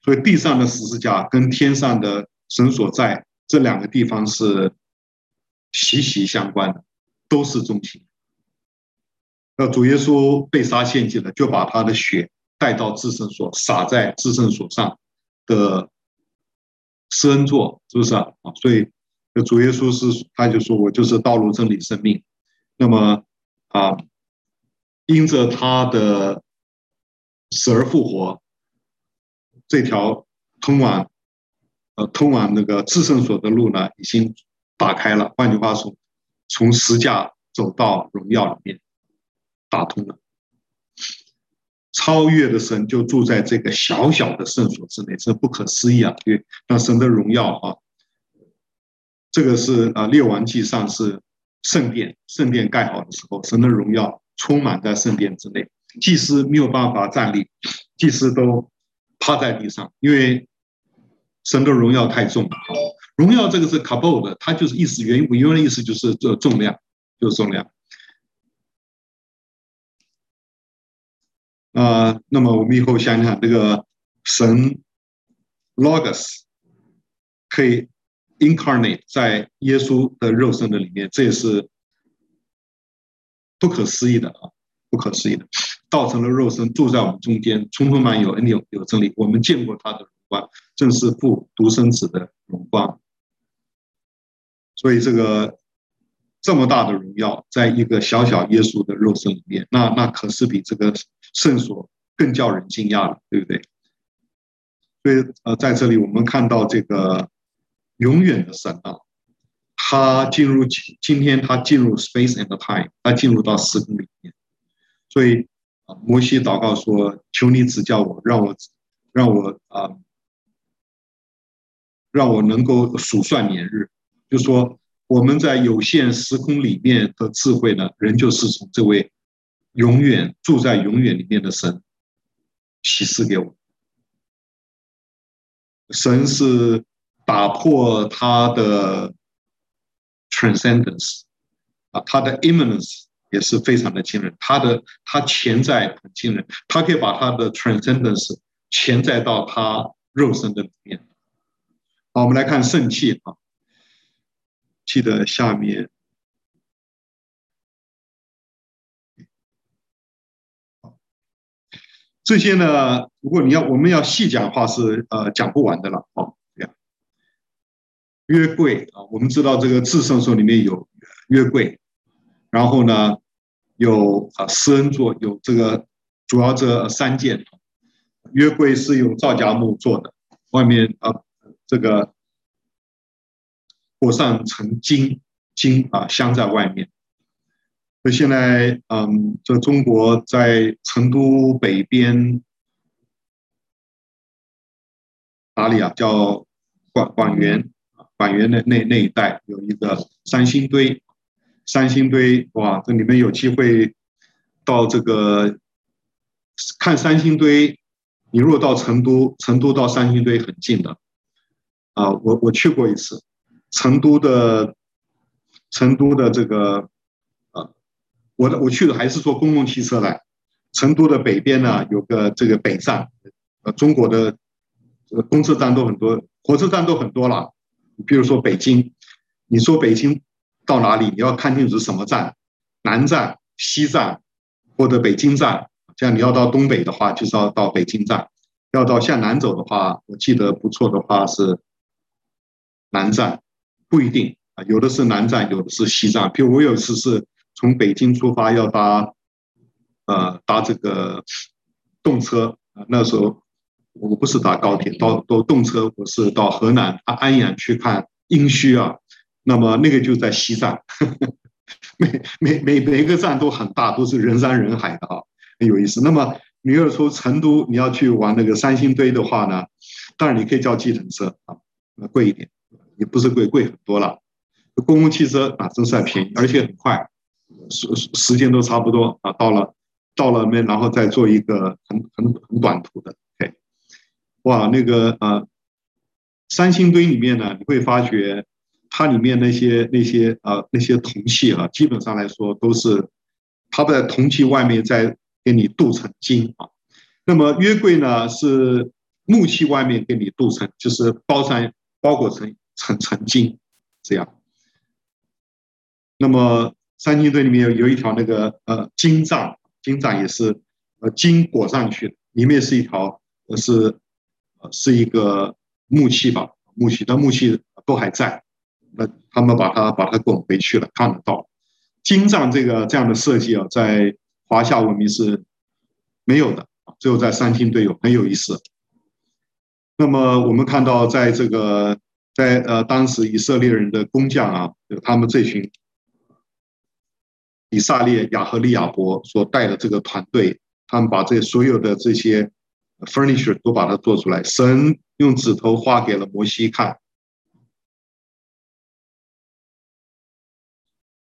[SPEAKER 1] 所以，地上的十字架跟天上的神所在。这两个地方是息息相关的，都是中心。那主耶稣被杀献祭了，就把他的血带到至圣所，洒在至圣所上的施恩座，是不是啊？所以，主耶稣是他就说：“我就是道路、真理、生命。”那么啊，因着他的死而复活，这条通往。呃，通往那个至圣所的路呢，已经打开了。换句话说，从十架走到荣耀里面，打通了。超越的神就住在这个小小的圣所之内，这不可思议啊！对，那神的荣耀啊，这个是啊，列王记上是圣殿，圣殿盖好的时候，神的荣耀充满在圣殿之内，祭司没有办法站立，祭司都趴在地上，因为。神的荣耀太重了，荣耀这个是 kabod，它就是意思原原文意思就是这重量，就是重量。呃，那么我们以后想想，这个神 logos 可以 incarnate 在耶稣的肉身的里面，这也是不可思议的啊，不可思议的，道成了肉身住在我们中间，充充满有恩有有真理，我们见过他的荣光。正是父独生子的荣光，所以这个这么大的荣耀，在一个小小耶稣的肉身里面，那那可是比这个圣所更叫人惊讶了，对不对？所以呃，在这里我们看到这个永远的神啊，他进入今天他进入 space and time，他进入到时空里面，所以啊，摩西祷告说：“求你指教我，让我让我啊。”让我能够数算年日，就说我们在有限时空里面的智慧呢，仍旧是从这位永远住在永远里面的神启示给我。神是打破他的 transcendence 啊，他的 immanence 也是非常的惊人，他的他潜在很惊人，他可以把他的 transcendence 潜在到他肉身的里面。好，我们来看圣器啊，记得下面，这些呢，如果你要我们要细讲的话是呃讲不完的了啊。这样，约柜啊，我们知道这个至圣所里面有约柜，然后呢有啊施恩座，有这个主要这三件，约柜是用皂荚木做的，外面啊。这个裹上层金金啊，镶在外面。那现在，嗯，这中国在成都北边哪里啊？叫广广元广元的那那一带有一个三星堆，三星堆哇，这你们有机会到这个看三星堆。你如果到成都，成都到三星堆很近的，啊，我我去过一次，成都的成都的这个，我的我去的还是坐公共汽车来。成都的北边呢，有个这个北站，呃，中国的这个公车站都很多，火车站都很多了。比如说北京，你说北京到哪里，你要看清楚什么站，南站、西站或者北京站。像你要到东北的话，就是要到北京站；要到向南走的话，我记得不错的话是南站，不一定啊，有的是南站，有的是西站。比如我有一次是从北京出发要搭。呃，搭这个动车，那时候我不是搭高铁，到到动车，我是到河南安安阳去看殷墟啊。那么那个就在西站，呵呵每每每每个站都很大，都是人山人海的啊，很有意思。那么你要说成都你要去玩那个三星堆的话呢，当然你可以叫计程车啊，那贵一点，也不是贵，贵很多了。公共汽车啊，真算便宜，而且很快，时时间都差不多啊，到了。到了那，然后再做一个很很很短途的，OK，哇，那个呃，三星堆里面呢，你会发觉它里面那些那些呃那些铜器啊，基本上来说都是它在铜器外面再给你镀成金啊。那么约柜呢是木器外面给你镀成，就是包上包裹成成成金这样。那么三星堆里面有有一条那个呃金杖。金杖也是，呃，金裹上去的，里面是一条，呃，是，呃，是一个木器吧，木器，但木器都还在，那他们把它把它滚回去了，看得到。金杖这个这样的设计啊，在华夏文明是没有的，只有在三星堆有，很有意思。那么我们看到，在这个在呃当时以色列人的工匠啊，就他们这群。以撒列、亚和利亚伯所带的这个团队，他们把这所有的这些 furniture 都把它做出来。神用指头画给了摩西看，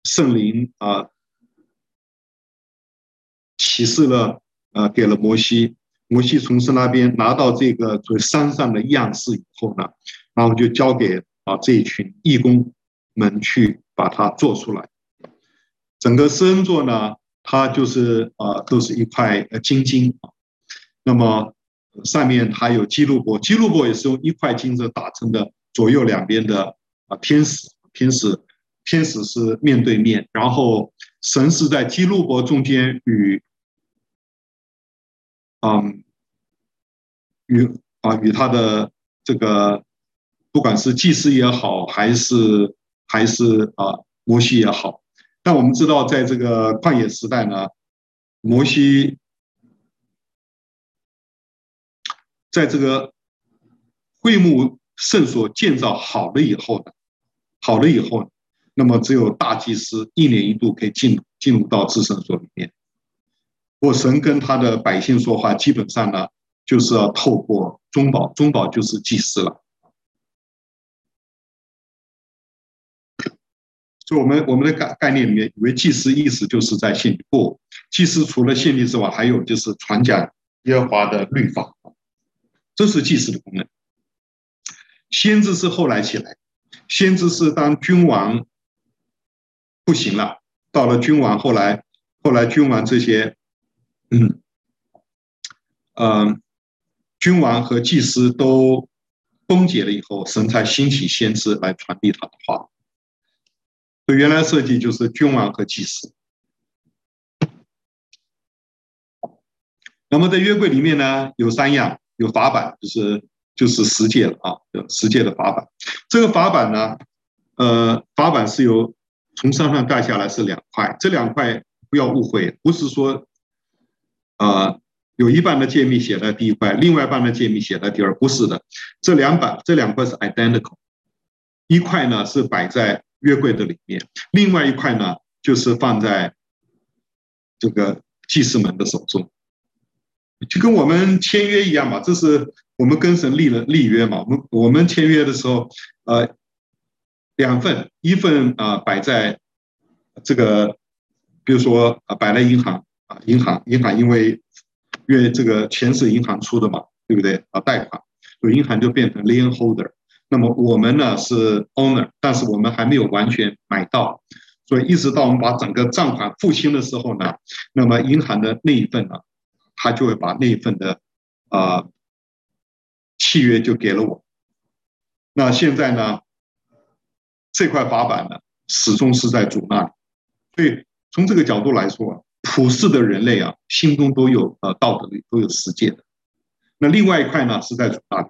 [SPEAKER 1] 圣灵啊启示了啊给了摩西。摩西从神那边拿到这个在山上的样式以后呢，然后就交给啊这一群义工们去把它做出来。整个施恩座呢，它就是啊，都是一块呃金金。那么上面还有基路伯，基路伯也是用一块金子打成的，左右两边的啊天使，天使，天使是面对面，然后神是在基路伯中间与，嗯，与啊与他的这个，不管是祭司也好，还是还是啊摩西也好。但我们知道，在这个旷野时代呢，摩西在这个会幕圣所建造好了以后呢，好了以后，那么只有大祭司一年一度可以进进入到至圣所里面。我神跟他的百姓说话，基本上呢，就是要透过中保，中保就是祭司了。就我们我们的概概念里面，以为祭司意思就是在献祭，不，祭司除了献祭之外，还有就是传讲耶和华的律法，这是祭司的功能。先知是后来起来，先知是当君王不行了，到了君王后来，后来君王这些，嗯，呃，君王和祭司都崩解了以后，神才兴起先知来传递他的话。原来设计就是君王和祭司。那么在约柜里面呢，有三样，有法版，就是就是十诫了啊，十诫的法版。这个法版呢，呃，法版是由从山上盖下来是两块，这两块不要误会，不是说，呃，有一半的诫命写在第一块，另外一半的诫命写在第二，不是的，这两版这两块是 identical，一块呢是摆在。约柜的里面，另外一块呢，就是放在这个祭司们的手中，就跟我们签约一样嘛。这是我们跟神立了立约嘛，我们我们签约的时候，呃，两份，一份啊摆在这个，比如说啊摆在银行啊，银行银行因为因为这个钱是银行出的嘛，对不对啊？贷款，所以银行就变成 lien holder。那么我们呢是 owner，但是我们还没有完全买到，所以一直到我们把整个账款付清的时候呢，那么银行的那一份呢，他就会把那一份的啊、契约就给了我。那现在呢，这块法板呢始终是在主那里，所以从这个角度来说，普世的人类啊心中都有呃道德，都有十诫的。那另外一块呢是在主那里，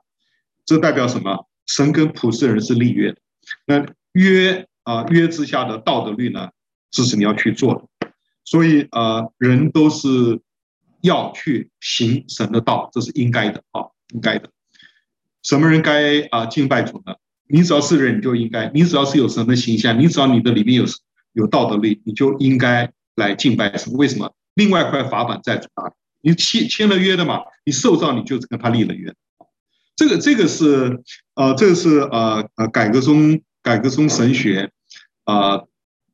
[SPEAKER 1] 这代表什么？神跟普世人是立约的，那约啊约之下的道德律呢，这是你要去做的。所以啊，人都是要去行神的道，这是应该的啊，应该的。什么人该啊敬拜主呢？你只要是人，你就应该；你只要是有神的形象，你只要你的里面有有道德律，你就应该来敬拜神。为什么？另外一块法板在主那里，你签签了约的嘛，你受造你就跟他立了约。这个这个是呃，这个是呃呃改革宗改革宗神学啊、呃、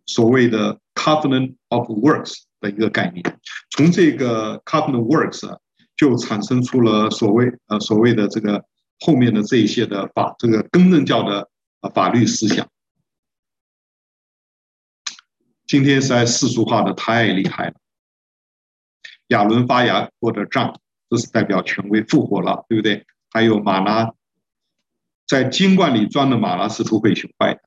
[SPEAKER 1] 所谓的 covenant of works 的一个概念。从这个 covenant works，就产生出了所谓呃所谓的这个后面的这一些的法这个更正教的法律思想。今天实在世俗化的太厉害了。亚伦发芽或者杖，这是代表权威复活了，对不对？还有马拉，在金罐里装的马拉是不会朽坏的。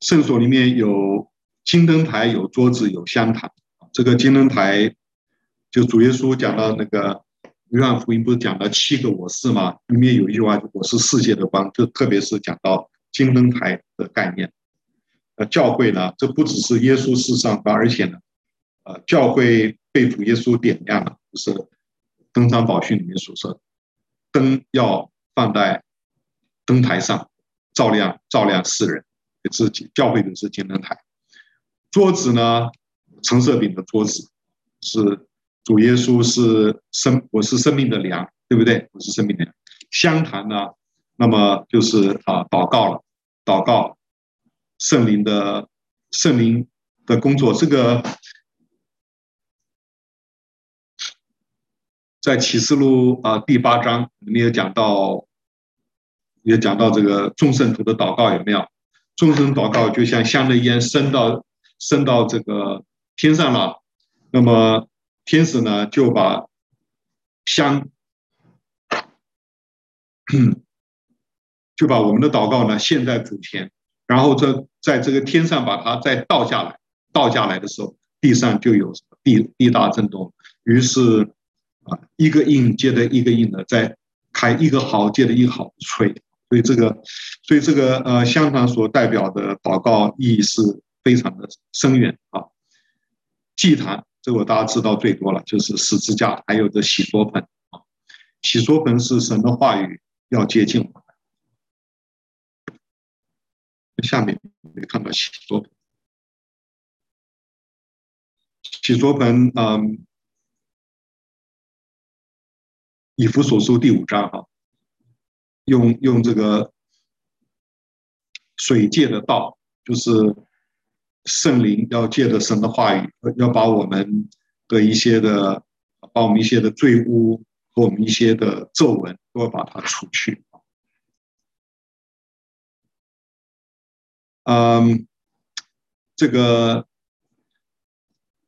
[SPEAKER 1] 圣所里面有金灯台，有桌子，有香坛。这个金灯台，就主耶稣讲到那个约翰福音，不是讲到七个我是吗？里面有一句话，我是世界的光，就特别是讲到金灯台的概念。呃，教会呢，这不只是耶稣世上光，而且呢，呃，教会被主耶稣点亮了，就是登山宝训里面所说的，灯要放在灯台上，照亮照亮世人，也是教会的是金灯台。桌子呢，橙色饼的桌子是主耶稣是生，我是生命的粮，对不对？我是生命的粮。香坛呢，那么就是啊，祷告了，祷告。圣灵的圣灵的工作，这个在启示录啊第八章里面有讲到，也讲到这个众圣徒的祷告有没有？众圣祷告就像香的烟升到升到这个天上了，那么天使呢就把香，就把我们的祷告呢献在主前。然后这在这个天上把它再倒下来，倒下来的时候，地上就有地地大震动，于是啊一个印接着一个印的在开，一个号接着一个号吹，所以这个所以这个呃香坛所代表的祷告意义是非常的深远啊。祭坛这个大家知道最多了，就是十字架，还有这洗濯盆啊，洗濯盆是神的话语要接近我。下面可以看到洗濯盆，洗濯盆，嗯，以弗所书第五章哈，用用这个水借的道，就是圣灵要借着神的话语，要把我们的一些的，把我们一些的罪污和我们一些的皱纹，都要把它除去。嗯，这个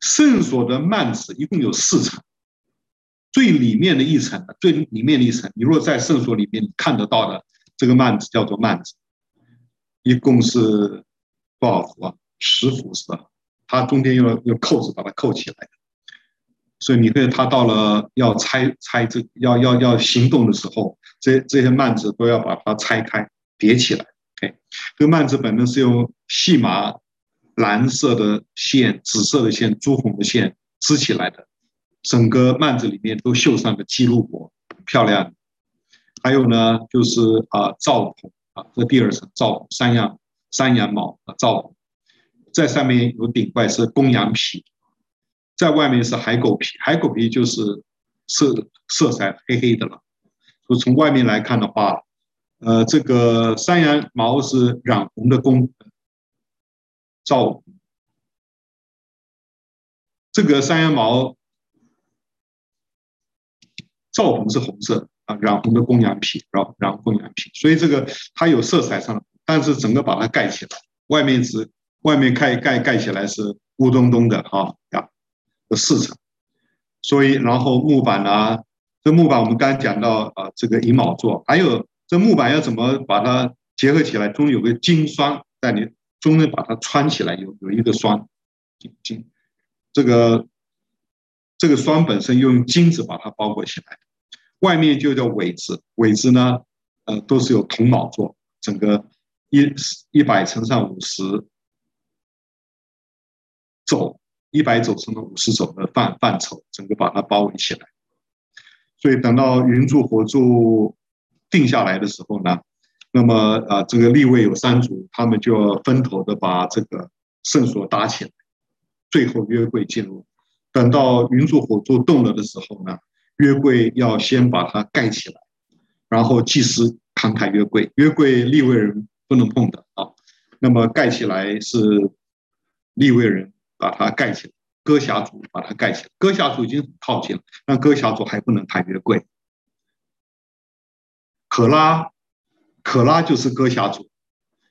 [SPEAKER 1] 圣所的幔子一共有四层，最里面的一层，最里面的一层，你若在圣所里面看得到的这个幔子叫做幔子，一共是多少幅啊？十幅是吧？它中间用用扣子把它扣起来的，所以你看它到了要拆拆这要要要行动的时候，这这些幔子都要把它拆开叠起来。这个幔子本身是用细麻、蓝色的线、紫色的线、朱红的线织起来的，整个幔子里面都绣上了基路伯，漂亮。还有呢，就是啊，罩篷啊，这第二层罩篷，山羊山羊毛啊，罩篷。在上面有顶冠是公羊皮，在外面是海狗皮，海狗皮就是色色彩黑黑的了。就从外面来看的话，呃，这个山羊毛是染红的公皂，这个山羊毛皂红是红色啊，染红的公羊皮，然后染红公羊皮，所以这个它有色彩上，但是整个把它盖起来，外面是外面盖盖盖起来是乌咚咚的啊呀的四层，所以然后木板啊。这木板我们刚才讲到啊，这个银卯座，还有这木板要怎么把它结合起来？中间有个金栓在你，中间把它穿起来，有有一个栓，金金，这个这个栓本身用金子把它包裹起来，外面就叫尾子，尾子呢，呃，都是有铜脑做，整个一一百乘上五十走，一百走成了五十走的范范畴，整个把它包围起来。所以等到云柱火柱定下来的时候呢，那么啊，这个立位有三组，他们就要分头的把这个圣所搭起来，最后约柜进入。等到云柱火柱动了的时候呢，约柜要先把它盖起来，然后祭司扛开约柜，约柜立位人不能碰的啊。那么盖起来是立位人把它盖起来。哥辖族把它盖起来，哥辖族已经很靠近了，但哥辖族还不能抬约柜。可拉，可拉就是哥辖族，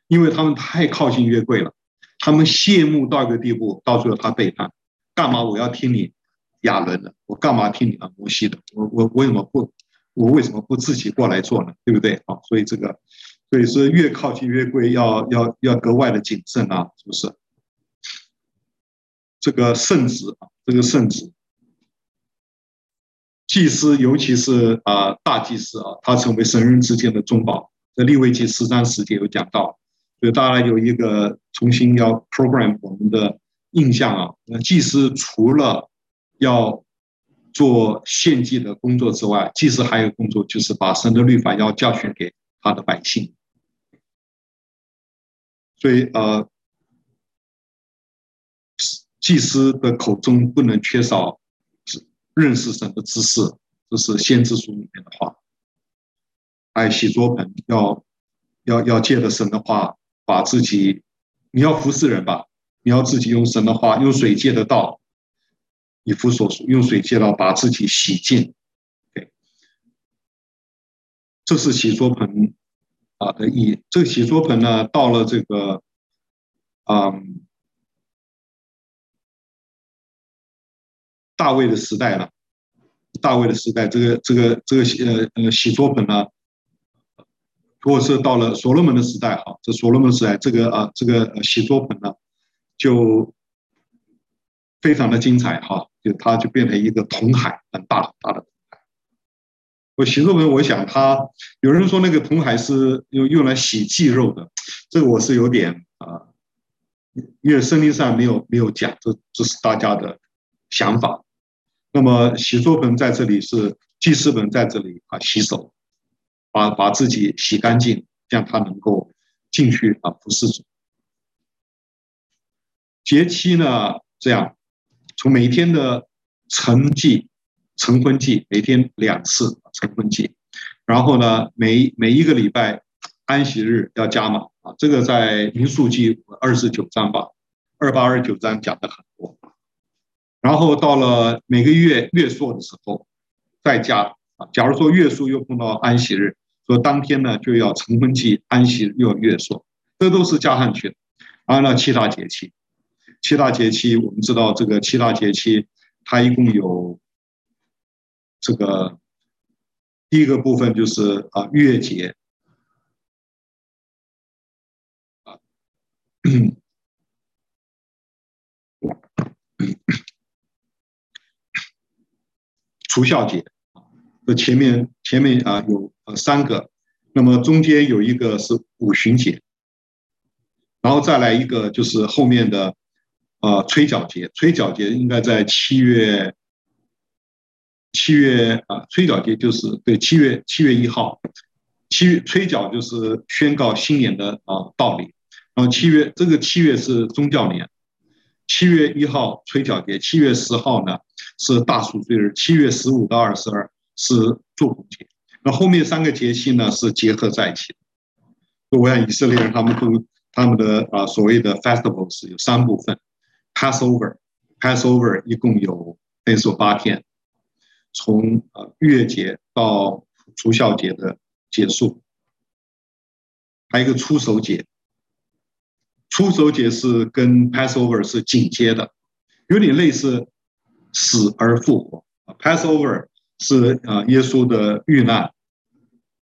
[SPEAKER 1] 因为他们太靠近约柜了，他们羡慕到一个地步，到最后他背叛，干嘛我要听你亚伦的？我干嘛听你啊摩西的？我我为什么不？我为什么不自己过来做呢？对不对啊？所以这个，所以是越靠近约柜要要要格外的谨慎啊，是不是？这个圣旨啊，这个圣旨，祭司尤其是啊大祭司啊，他成为神人之间的中保。在利未记十章十节有讲到，所以大家有一个重新要 program 我们的印象啊。那祭司除了要做献祭的工作之外，祭司还有工作就是把神的律法要教训给他的百姓。所以呃。祭司的口中不能缺少认识神的知识，这是先知书里面的话。爱洗桌盆，要要要借着神的话，把自己，你要服侍人吧，你要自己用神的话，用水借的道，以弗所用水借道，把自己洗净。对，这是洗桌盆啊的意义。这个洗桌盆呢，到了这个，嗯。大卫的时代了，大卫的时代，这个这个这个呃呃洗桌盆呢，或者是到了所罗门的时代哈，这所罗门时代这个啊这个洗桌盆呢，就非常的精彩哈，就它就变成一个铜海，很大很大的。我洗桌盆，我想它有人说那个铜海是用用来洗祭肉的，这个我是有点啊，因为圣经上没有没有讲，这这是大家的想法。那么洗桌盆在这里是祭司盆在这里啊，洗手，把把自己洗干净，这样他能够进去啊服侍主。节期呢，这样从每天的晨祭、晨昏祭，每天两次晨昏祭，然后呢，每每一个礼拜安息日要加码啊，这个在民数记二十九章吧，二八二九章讲的很多。然后到了每个月月朔的时候，再加啊。假如说月朔又碰到安息日，说当天呢就要成婚祭，安息日又要月朔，这都是加上去的。然后呢，七大节气，七大节气我们知道这个七大节气，它一共有这个第一个部分就是啊月节啊。除孝节，这前面前面啊有三个，那么中间有一个是五旬节，然后再来一个就是后面的呃吹角节，吹角节应该在七月七月啊，吹角节就是对七月七月一号，七月吹角就是宣告新年的啊道理，然后七月这个七月是宗教年，七月一号吹角节，七月十号呢是大赎罪日，七月十五到二十二是住棚节。那后面三个节气呢是结合在一起的。我想以色列人他们都他们的啊所谓的 festivals 有三部分，Passover，Passover 一共有等于说八天，从呃月节到除酵节的结束，还有一个出手节。初守节是跟 Passover 是紧接的，有点类似死而复活。Passover 是啊耶稣的遇难，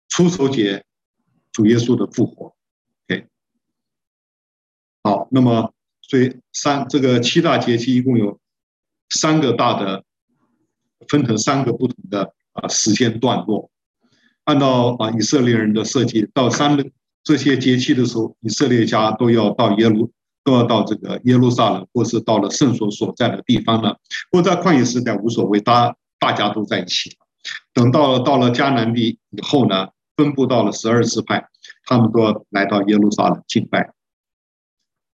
[SPEAKER 1] 初守节主耶稣的复活。OK，好，那么所以三这个七大节气一共有三个大的，分成三个不同的啊时间段落，按照啊以色列人的设计到三个。这些节气的时候，以色列家都要到耶路，都要到这个耶路撒冷，或是到了圣所所在的地方呢。或在旷野时代无所谓，大大家都在一起。等到了到了迦南地以后呢，分布到了十二支派，他们都要来到耶路撒冷敬拜。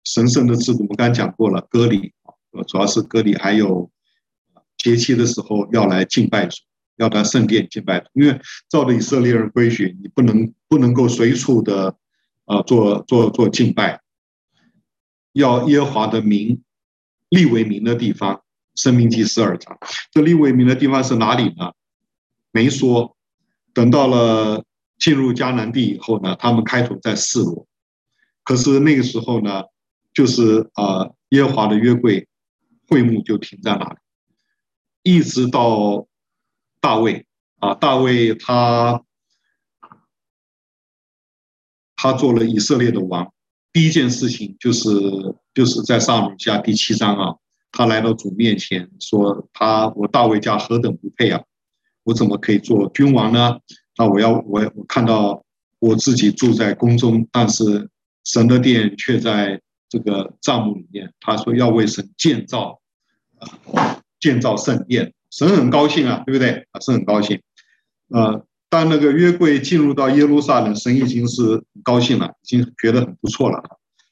[SPEAKER 1] 神圣的制度我们刚讲过了，割礼，主要是割礼，还有节气的时候要来敬拜主。要到圣殿敬拜，因为照着以色列人规矩，你不能不能够随处的啊做做做敬拜，要耶和华的名立为名的地方。申命记十二章，这立为名的地方是哪里呢？没说。等到了进入迦南地以后呢，他们开头在示罗，可是那个时候呢，就是啊耶和华的约柜会幕就停在那里，一直到。大卫啊，大卫他他做了以色列的王，第一件事情就是就是在撒母耳记下第七章啊，他来到主面前说他我大卫家何等不配啊，我怎么可以做君王呢？那我要我我看到我自己住在宫中，但是神的殿却在这个帐幕里面。他说要为神建造建造圣殿。神很高兴啊，对不对啊？神很高兴，呃，当那个约柜进入到耶路撒冷，神已经是很高兴了，已经觉得很不错了。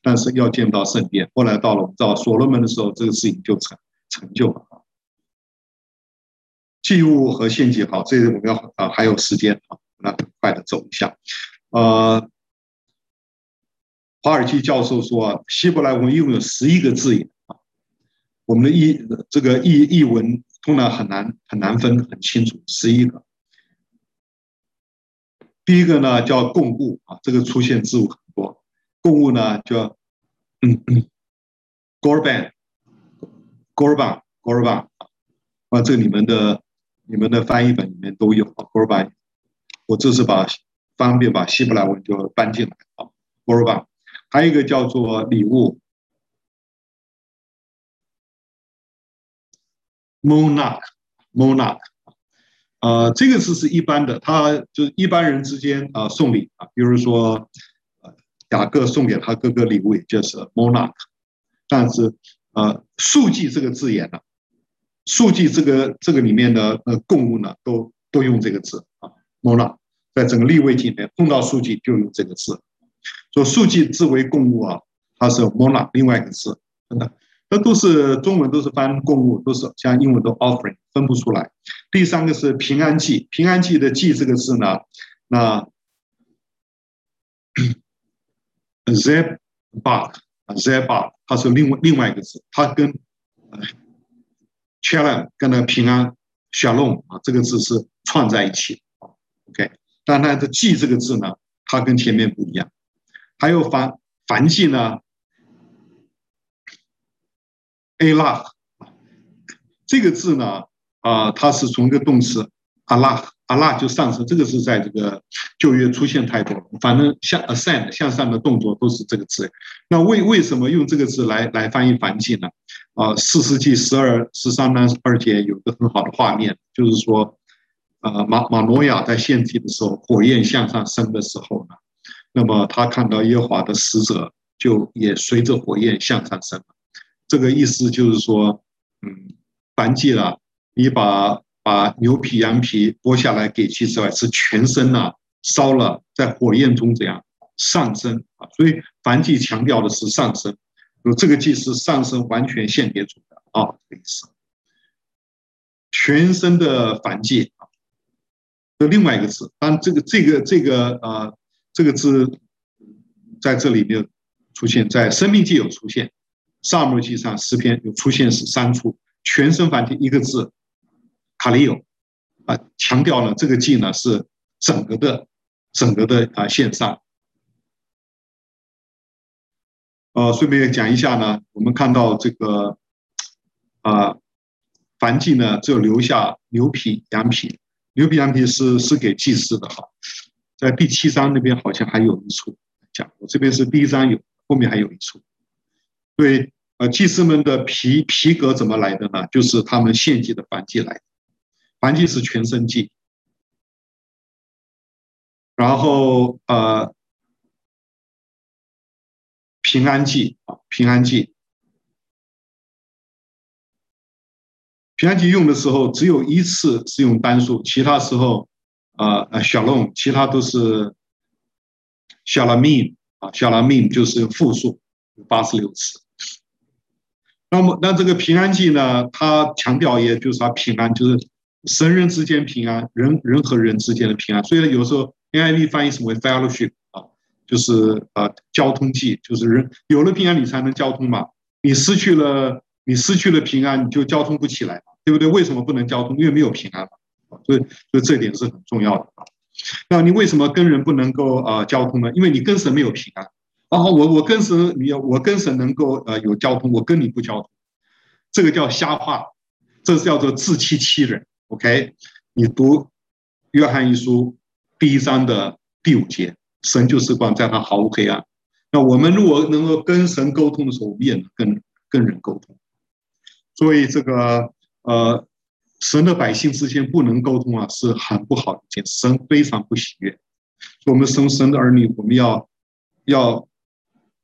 [SPEAKER 1] 但是要见到圣殿，后来到了到所罗门的时候，这个事情就成成就了。祭物和献祭，好，这个我们要啊还有时间啊，那很快的走一下。呃，华尔基教授说，希伯来文一共有十一个字眼啊，我们的译这个译译文。通常很难很难分很清楚，十一个。第一个呢叫共物啊，这个出现字物很多。共物呢叫嗯嗯，gorban gorban gorban 啊，这个你们的你们的翻译本里面都有啊，gorban，。我这是把方便把希伯来文就搬进来啊，gorban，。还有一个叫做礼物。Monarch，Monarch，呃，这个字是一般的，他就是一般人之间啊送礼啊，比如说雅各送给他哥哥礼物，也就是 Monarch。但是呃，数据这个字眼呢，数据这个这个里面的呃共物呢，都都用这个字啊，Monarch，在整个立位里面碰到数据就用这个字，说数据字为共物啊，它是 Monarch 另外一个字，真的。那都是中文，都是翻供物，都是像英文都 offering，分不出来。第三个是平安祭，平安祭的祭这个字呢，那 z e b a z e b a 它是另外另外一个字，它跟 challan 跟那个平安 shalom 啊这个字是串在一起，OK，但它的祭这个字呢，它跟前面不一样。还有凡凡祭呢？a l a 这个字呢，啊、它是从一个动词 a l a a l a 就上升，这个是在这个旧约出现太多了。反正向 ascend 向上的动作都是这个字。那为为什么用这个字来来翻译燔祭呢？啊、呃，士师记十二十三章二节有个很好的画面，就是说，呃，马马诺亚在献祭的时候，火焰向上升的时候呢，那么他看到耶和华的使者就也随着火焰向上升了。这个意思就是说，嗯，燔祭了，你把把牛皮、羊皮剥下来给祭之外，是全身呐、啊、烧了，在火焰中这样上升啊。所以燔祭强调的是上升，说这个祭是上升完全献给主的啊，这个意思。全身的燔祭啊，这另外一个字，当这个这个这个啊，这个字在这里面出现在生命记有出现，撒母耳记上诗篇有出现是三处，全身燔祭一个字，卡利欧啊，强调了这个祭呢是整个的整个的啊线上。呃，顺便讲一下呢，我们看到这个啊，燔祭呢，只有留下牛皮、羊皮，牛皮、羊皮是是给祭祀的哈。在第七章那边好像还有一处讲，我这边是第一章有，后面还有一处。对，呃，祭司们的皮皮革怎么来的呢？就是他们献祭的燔祭来的，燔祭是全身祭，然后呃。平安祭啊，平安祭，平安祭用的时候只有一次是用单数，其他时候啊啊小龙，其他都是小拉命啊，小拉命就是复数，八十六次。那么那这个平安记呢，它强调也就是它平安，就是神人之间平安，人人和人之间的平安。所以有时候 NIV 翻译成为 fellowship 啊。就是呃，交通记，就是人有了平安，你才能交通嘛。你失去了，你失去了平安，你就交通不起来，对不对？为什么不能交通？因为没有平安嘛。所以，所以这点是很重要的啊。那你为什么跟人不能够呃交通呢？因为你跟神没有平安。然后我我跟神，你我跟神能够呃有交通，我跟你不交通，这个叫瞎话，这是叫做自欺欺人。OK，你读约翰一书第一章的第五节。神就是光，在他毫无黑暗。那我们如果能够跟神沟通的时候，我们也能跟跟人沟通。所以这个呃，神的百姓之间不能沟通啊，是很不好的一件，神非常不喜悦。我们生神的儿女，我们要要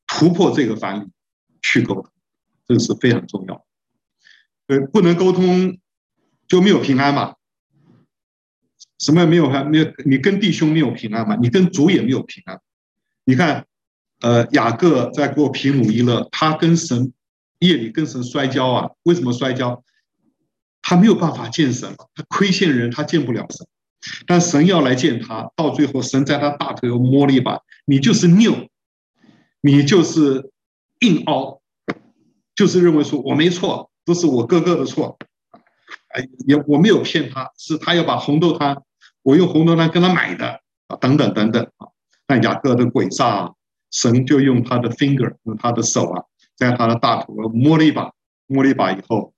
[SPEAKER 1] 突破这个藩篱去沟通，这个是非常重要。呃，不能沟通就没有平安嘛。什么也没有，还没有，你跟弟兄没有平安嘛？你跟主也没有平安。你看，呃，雅各在过皮努伊勒，他跟神夜里跟神摔跤啊？为什么摔跤？他没有办法见神，他亏欠人，他见不了神。但神要来见他，到最后神在他大腿上摸了一把，你就是拗，你就是硬凹，就是认为说我没错，都是我哥哥的错。哎，也我没有骗他，是他要把红豆汤，我用红豆汤跟他买的啊，等等等等啊。但雅各的诡诈，神就用他的 finger，用他的手啊，在他的大腿摸了一把，摸了一把以后，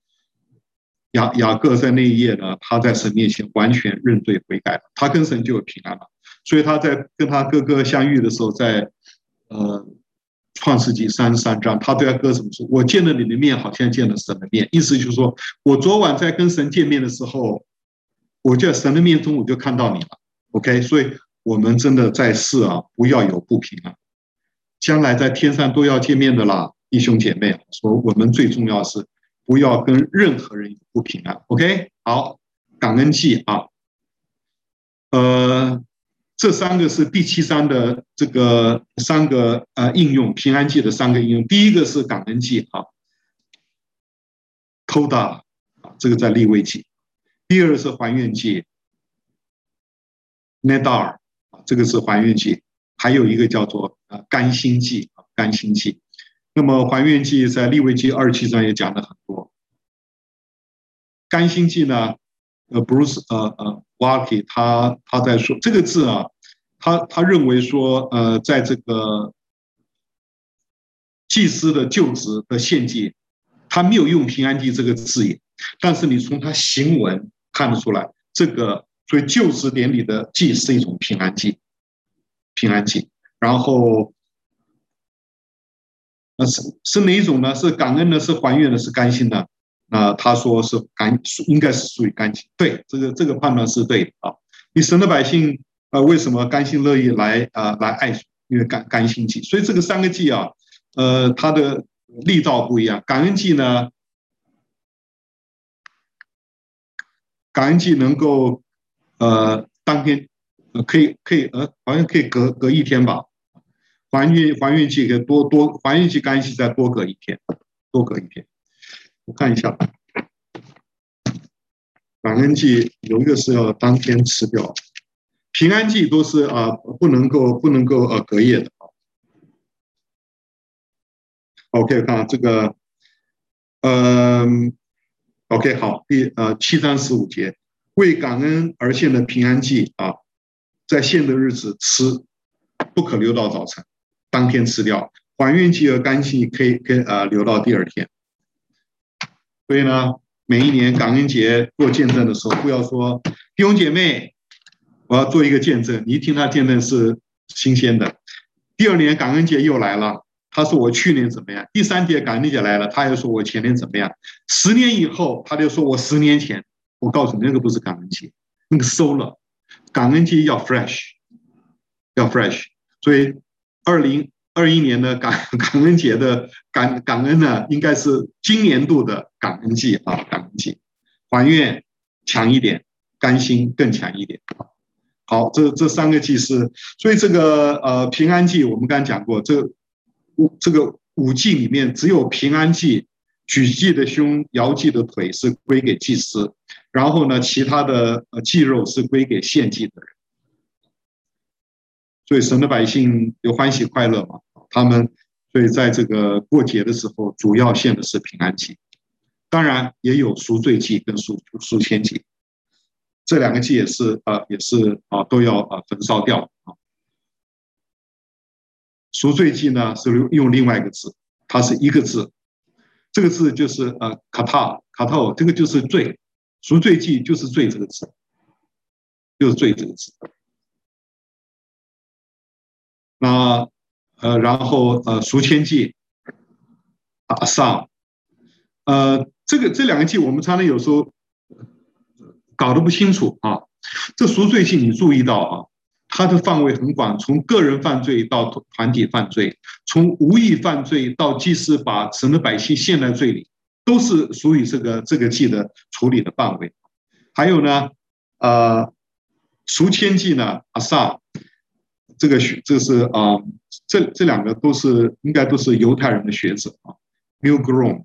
[SPEAKER 1] 雅雅各在那一夜呢，他在神面前完全认罪悔改，他跟神就有平安了。所以他在跟他哥哥相遇的时候，在呃。创世纪三十三章，他对他哥怎么说？我见了你的面，好像见了神的面。意思就是说，我昨晚在跟神见面的时候，我在神的面中，我就看到你了。OK，所以我们真的在世啊，不要有不平安。将来在天上都要见面的啦，弟兄姐妹。说我们最重要是不要跟任何人有不平安。OK，好，感恩祭啊，呃。这三个是第七章的这个三个呃应用，平安记的三个应用。第一个是感恩记啊，Toda 啊，这个在利未记。第二是还愿记，Nedar 啊，这个是还愿记。还有一个叫做呃甘心记啊，甘心记。那么还愿记在利未记二七章也讲了很多。甘心记呢，呃，Bruce 呃呃。Walkie 他他在说这个字啊，他他认为说，呃，在这个祭司的就职的献祭，他没有用平安祭这个字眼，但是你从他行文看得出来，这个所以就职典礼的祭是一种平安祭，平安祭，然后那是是哪一种呢？是感恩的，是还愿的，是甘心的。啊、呃，他说是甘，应该是属于甘心。对，这个这个判断是对的啊。你神的百姓、呃，为什么甘心乐意来啊、呃、来爱？因为甘甘心祭。所以这个三个祭啊，呃，它的力道不一样。感恩祭呢，感恩祭能够呃当天可以可以呃好像可以隔隔一天吧。还愿还愿祭可以多多还愿祭干祭再多隔一天，多隔一天。我看一下，感恩祭有一个是要当天吃掉，平安祭都是啊不能够不能够呃隔夜的啊。OK，看这个，嗯，OK 好，第呃七章十五节，为感恩而献的平安祭啊，在献的日子吃，不可留到早晨。当天吃掉，还愿祭和干祭可以可以呃留到第二天。所以呢，每一年感恩节做见证的时候，不要说弟兄姐妹，我要做一个见证，你一听他见证是新鲜的。第二年感恩节又来了，他说我去年怎么样？第三节感恩节来了，他又说我前年怎么样？十年以后，他就说我十年前。我告诉你，那个不是感恩节，那个馊了。感恩节要 fresh，要 fresh，所以。二零二一年的感 感恩节的感感恩呢，应该是今年度的感恩祭啊，感恩祭，还愿强一点，甘心更强一点。好，这这三个祭是，所以这个呃平安祭我们刚才讲过，这五这个五祭里面只有平安祭举祭的胸，摇祭的腿是归给祭司，然后呢，其他的呃祭肉是归给献祭的人。所以神的百姓有欢喜快乐嘛？他们所以在这个过节的时候，主要献的是平安祭，当然也有赎罪祭跟赎赎愆祭，这两个祭也是啊，也是啊，都要啊焚烧掉啊。赎罪祭呢是用用另外一个字，它是一个字，这个字就是呃卡塔卡塔，这个就是罪，赎罪祭就是罪这个字，就是罪这个字。那呃，然后呃，赎愆祭啊上，呃，这个这两个祭我们常常有时候搞得不清楚啊。这赎罪祭你注意到啊，它的范围很广，从个人犯罪到团体犯罪，从无意犯罪到祭司把神的百姓陷在罪里，都是属于这个这个祭的处理的范围。还有呢，呃，赎愆祭呢啊上。这个学，这是啊，这这两个都是应该都是犹太人的学者啊，Milgrom、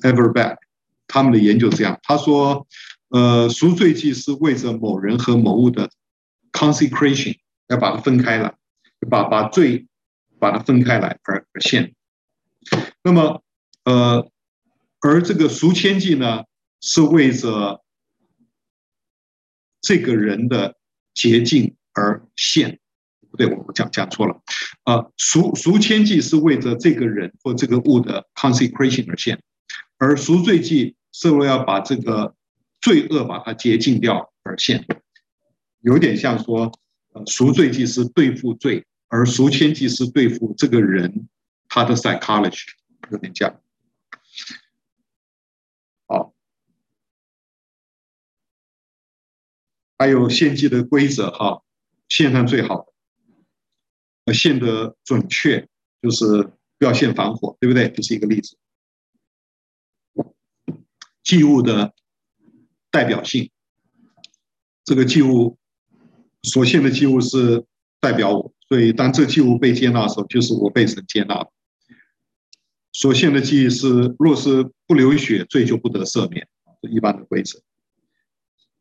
[SPEAKER 1] Everback，他们的研究这样，他说，呃，赎罪祭是为着某人和某物的 consecration，要把它分开了，把把罪把它分开来而而献。那么，呃，而这个赎愆祭呢，是为着这个人的洁净而献。对，我讲讲错了。啊，赎赎愆祭是为着这个人或这个物的 consecration 而献，而赎罪祭是为了要把这个罪恶把它洁净掉而献。有点像说，呃，赎罪祭是对付罪，而赎愆祭是对付这个人他的 psychology，有点像。好，还有献祭的规则哈，献上最好的。献的准确，就是不要献反火，对不对？这是一个例子。祭物的代表性，这个祭物所献的祭物是代表我，所以当这祭物被接纳的时候，就是我被神接纳。所献的祭是，若是不流血，罪就不得赦免，是一般的规则。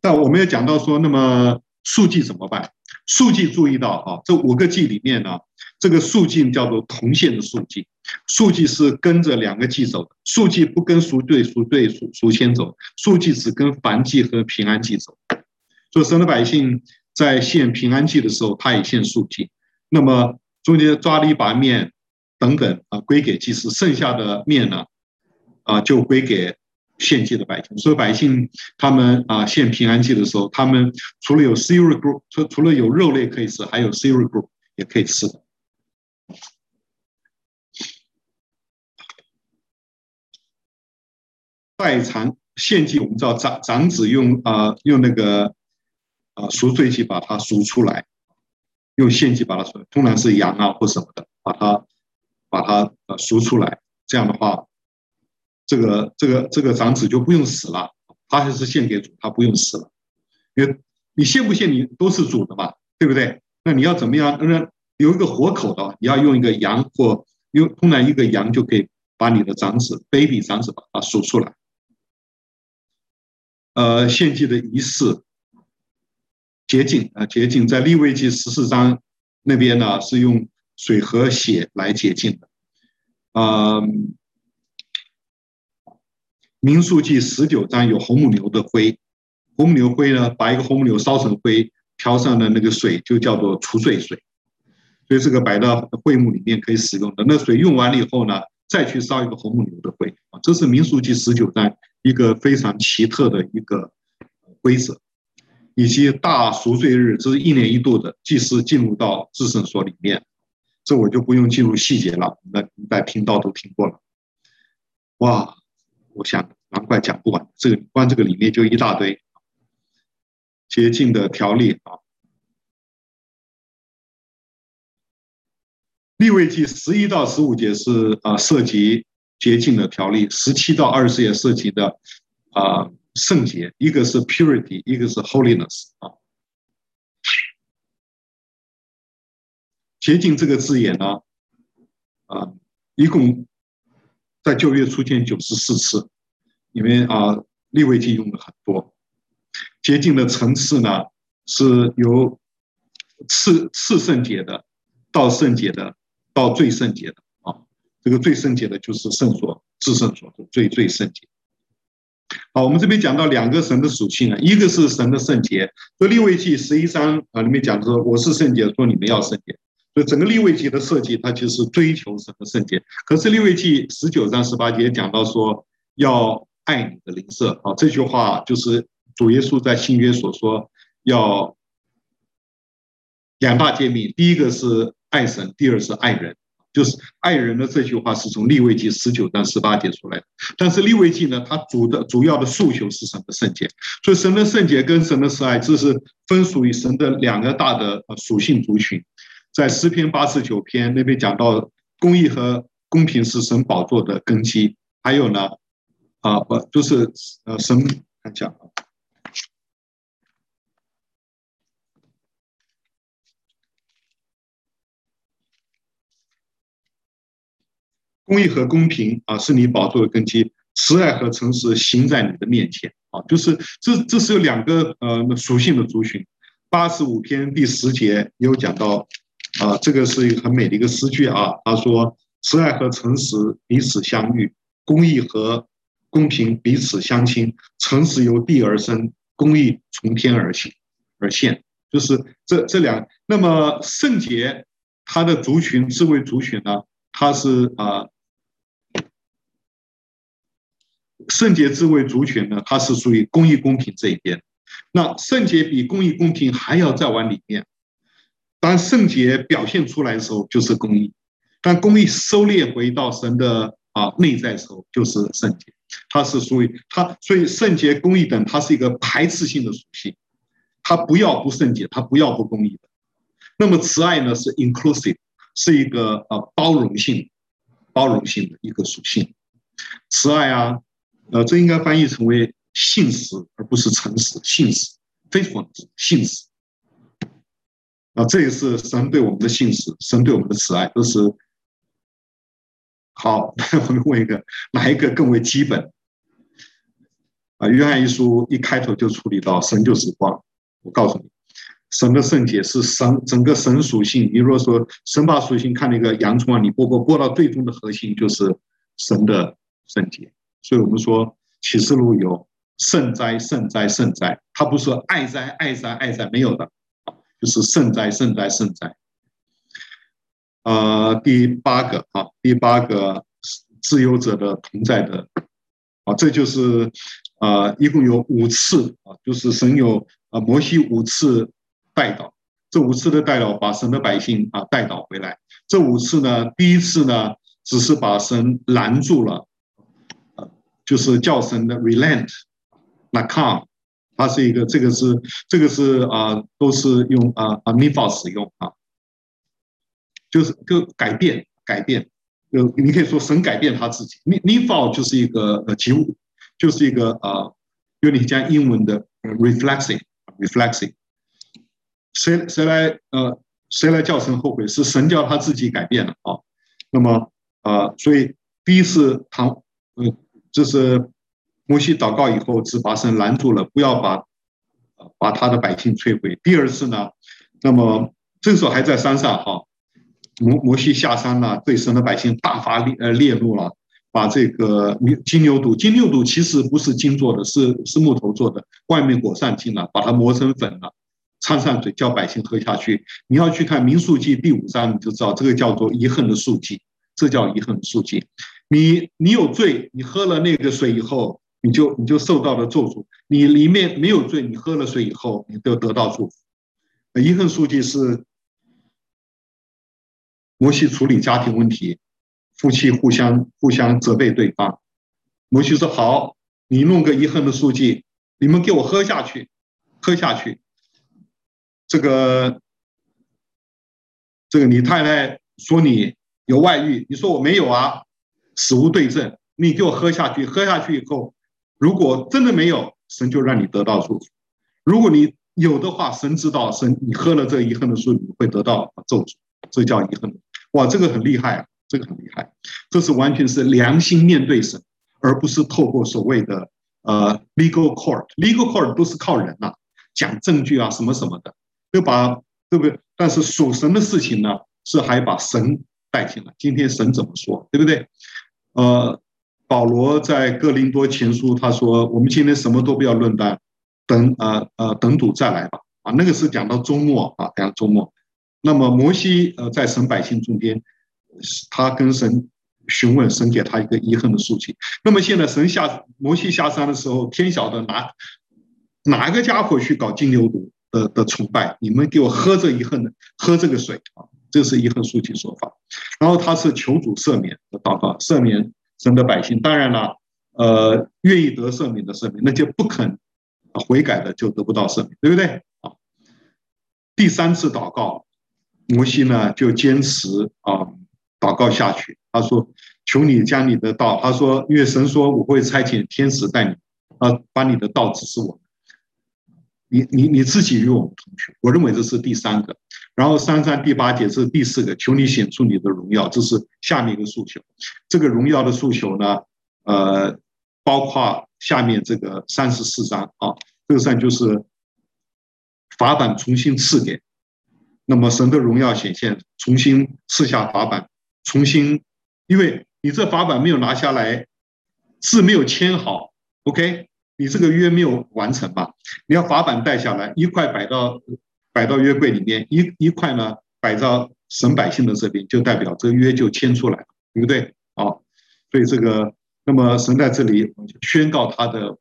[SPEAKER 1] 但我们也讲到说，那么数据怎么办？赎祭注意到啊，这五个祭里面呢，这个赎祭叫做同献的赎祭，赎祭是跟着两个祭走的，赎祭不跟赎罪、赎罪、赎赎先走，赎祭只跟凡祭和平安祭走。所以神的百姓在献平安祭的时候，他也献赎祭。那么中间抓了一把面等等啊，归给祭司，剩下的面呢，啊，就归给。献祭的百姓，所以百姓他们啊献平安祭的时候，他们除了有 cereal group，除除了有肉类可以吃，还有 cereal group 也可以吃的。代偿献祭，我们知道长长子用啊用那个啊赎罪祭把它赎出来，用献祭把它赎，通常是羊啊或什么的，把它把它呃赎出来，这样的话。这个这个这个长子就不用死了，他还是献给主，他不用死了，因为你献不献你都是主的嘛，对不对？那你要怎么样让有一个活口的，你要用一个羊或用通常一个羊就可以把你的长子 baby 长子把它数出来。呃，献祭的仪式，洁净啊，洁净在利未记十四章那边呢是用水和血来洁净的，啊、民数记十九章有红母牛的灰，红母牛灰呢，把一个红母牛烧成灰，调上的那个水就叫做除罪水，所以这个摆到会幕里面可以使用的。那水用完了以后呢，再去烧一个红母牛的灰啊，这是民数记十九章一个非常奇特的一个规则。以及大赎罪日，这是一年一度的，祭司进入到至圣所里面，这我就不用进入细节了，那在听到都听过了。哇，我想难怪讲不完，这个关这个里面就一大堆洁净的条例啊。利未记十一到十五节是啊涉及洁净的条例，十七到二十节涉及的啊。圣洁，一个是 purity，一个是 holiness 啊。洁净这个字眼呢，啊，一共在旧约出现九十四次，因为啊，利未记用的很多。洁净的层次呢，是由次次圣洁的到圣洁的到最圣洁的啊。这个最圣洁的就是圣所、至圣所最最圣洁。好，我们这边讲到两个神的属性啊，一个是神的圣洁。所以利未记十一章啊里面讲说，我是圣洁，说你们要圣洁。所以整个利未记的设计，它就是追求神的圣洁。可是利未记十九章十八节讲到说，要爱你的邻舍啊，这句话就是主耶稣在新约所说，要两大诫命，第一个是爱神，第二是爱人。就是爱人的这句话是从利未记十九章十八节出来的，但是利未记呢，它主的主要的诉求是神的圣洁，所以神的圣洁跟神的慈爱，这是分属于神的两个大的属性族群。在诗篇八十九篇那边讲到，公义和公平是神宝座的根基，还有呢，啊，不就是呃神看一下。公义和公平啊，是你宝座的根基；慈爱和诚实行在你的面前啊，就是这这是有两个呃属性的族群。八十五篇第十节也有讲到啊，这个是一个很美的一个诗句啊。他说：“慈爱和诚实彼此相遇，公义和公平彼此相亲，诚实由地而生，公义从天而行而现。”就是这这两。那么圣洁它的族群，智慧族群呢，它是啊。圣洁智慧族群呢，它是属于公义公平这一边。那圣洁比公义公平还要再往里面。当圣洁表现出来的时候，就是公义；当公义收敛回到神的啊内在时候，就是圣洁。它是属于它，所以圣洁、公义等，它是一个排斥性的属性。它不要不圣洁，它不要不公义的。那么慈爱呢，是 inclusive，是一个呃包容性、包容性的一个属性。慈爱啊。呃，这应该翻译成为信实，而不是诚实。信实，faithful，信实。啊，这也是神对我们的信实，神对我们的慈爱都是。好，我们问一个，哪一个更为基本？啊，约翰一书一开头就处理到神就是光。我告诉你，神的圣洁是神整个神属性。你如果说神把属性看那个洋葱啊，你剥剥剥到最终的核心就是神的圣洁。所以我们说启示录有圣哉圣哉圣哉，它不是说爱哉爱哉爱哉没有的，就是圣哉圣哉圣哉。呃，第八个啊，第八个自由者的同在的啊，这就是呃，一共有五次啊，就是神有啊摩西五次带导，这五次的带导把神的百姓啊带导回来。这五次呢，第一次呢，只是把神拦住了。就是叫神的 relent，那 come，它是一个，这个是这个是啊、都是用啊啊 m i f 使用啊，就是就改变改变，就你可以说神改变他自己 m i f 就是一个呃及物，就是一个啊，有点像英文的 reflexing，reflexing，谁谁来呃谁来叫神后悔？是神叫他自己改变了啊。那么呃，所以第一次他呃，就是摩西祷告以后，只把神拦住了，不要把把他的百姓摧毁。第二次呢，那么这时候还在山上哈，摩摩西下山了，对神的百姓大发烈呃烈怒了。把这个牛金牛肚，金牛肚其实不是金做的，是是木头做的，外面裹上金了，把它磨成粉了，掺上水，叫百姓喝下去。你要去看民数记第五章，你就知道这个叫做遗恨的数记，这叫遗恨的数记。你你有罪，你喝了那个水以后，你就你就受到了咒诅；你里面没有罪，你喝了水以后，你就得到祝福。遗恨数记是摩西处理家庭问题。夫妻互相互相责备对方，摩西说：“好，你弄个遗恨的书记，你们给我喝下去，喝下去。这个这个，你太太说你有外遇，你说我没有啊，死无对证。你给我喝下去，喝下去以后，如果真的没有，神就让你得到祝福；如果你有的话，神知道，神你喝了这遗恨的书，你会得到咒诅，这叫遗恨。哇，这个很厉害啊。”这个很厉害，这是完全是良心面对神，而不是透过所谓的呃 legal court。legal court 都是靠人呐、讲证据啊什么什么的，就把对不对？但是属神的事情呢，是还把神带进来。今天神怎么说，对不对？呃，保罗在哥林多前书他说：“我们今天什么都不要论断，等呃呃等主再来吧。”啊，那个是讲到周末啊，讲周末。那么摩西呃在神百姓中间。他跟神询问，神给他一个遗恨的数据。那么现在神下摩西下山的时候，天晓得哪哪个家伙去搞金牛犊的的崇拜？你们给我喝这遗恨的，喝这个水啊！这是遗恨数据说法。然后他是求主赦免的祷告，赦免神的百姓。当然了，呃，愿意得赦免的赦免，那就不肯悔改的就得不到赦免，对不对？啊，第三次祷告，摩西呢就坚持啊。祷告下去，他说：“求你将你的道。”他说：“因为神说我会差遣天使带你，啊，把你的道指示我。你你你自己与我们同去。”我认为这是第三个。然后三三第八节是第四个，求你显出你的荣耀，这是下面一个诉求。这个荣耀的诉求呢，呃，包括下面这个三十四章啊，这个上就是法版重新赐给，那么神的荣耀显现，重新赐下法版。重新，因为你这法版没有拿下来，字没有签好，OK，你这个约没有完成吧？你要法版带下来，一块摆到摆到约柜里面，一一块呢摆到神百姓的这边，就代表这个约就签出来了，对不对？啊，所以这个，那么神在这里宣告他的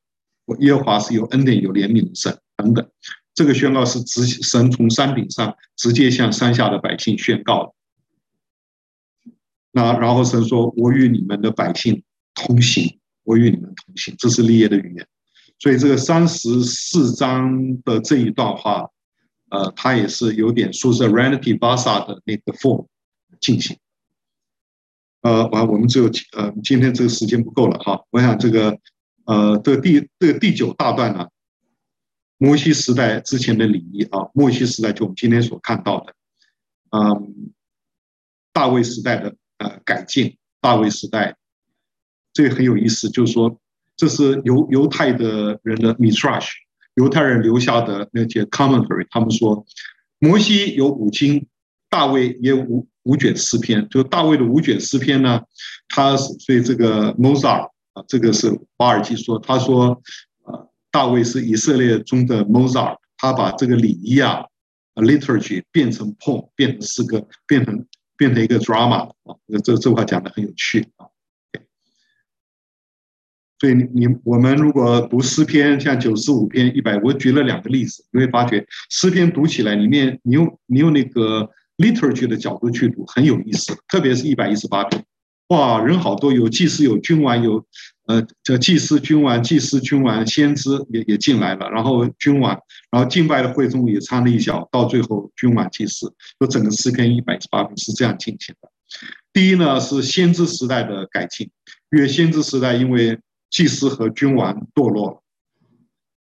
[SPEAKER 1] 耶和华是有恩典有怜悯的神等等，这个宣告是直神从山顶上直接向山下的百姓宣告的。那然后神说：“我与你们的百姓同行，我与你们同行。”这是立业的语言。所以这个三十四章的这一段话，呃，它也是有点 suzerainty basa 的那个 form 进行。呃，完，我们只有呃，今天这个时间不够了哈。我想这个呃，这个第这个第九大段呢，摩西时代之前的礼仪啊，摩西时代就我们今天所看到的，嗯，大卫时代的。呃，改进大卫时代，这个很有意思，就是说，这是犹犹太的人的 Midrash，犹太人留下的那些 commentary，他们说，摩西有五经，大卫也有五五卷诗篇，就大卫的五卷诗篇呢，他所以这个 Mozart 啊，这个是瓦尔基说，他说，呃，大卫是以色列中的 Mozart，他把这个礼仪啊，liturgy 变成 poem，变成诗歌，变成。变成一个 drama 啊，这这话讲的很有趣啊。所以你我们如果读诗篇，像九十五篇、一百，我举了两个例子，你会发觉诗篇读起来里面，你用你用那个 liturgy 的角度去读很有意思，特别是一百一十八篇。哇，人好多，有祭司，有君王，有呃叫祭司、君王、祭司、君王、先知也也进来了，然后君王，然后敬拜的会众也掺了一脚，到最后君王、祭司，就整个诗篇一百一十八篇是这样进行的。第一呢是先知时代的改进，因为先知时代因为祭司和君王堕落了，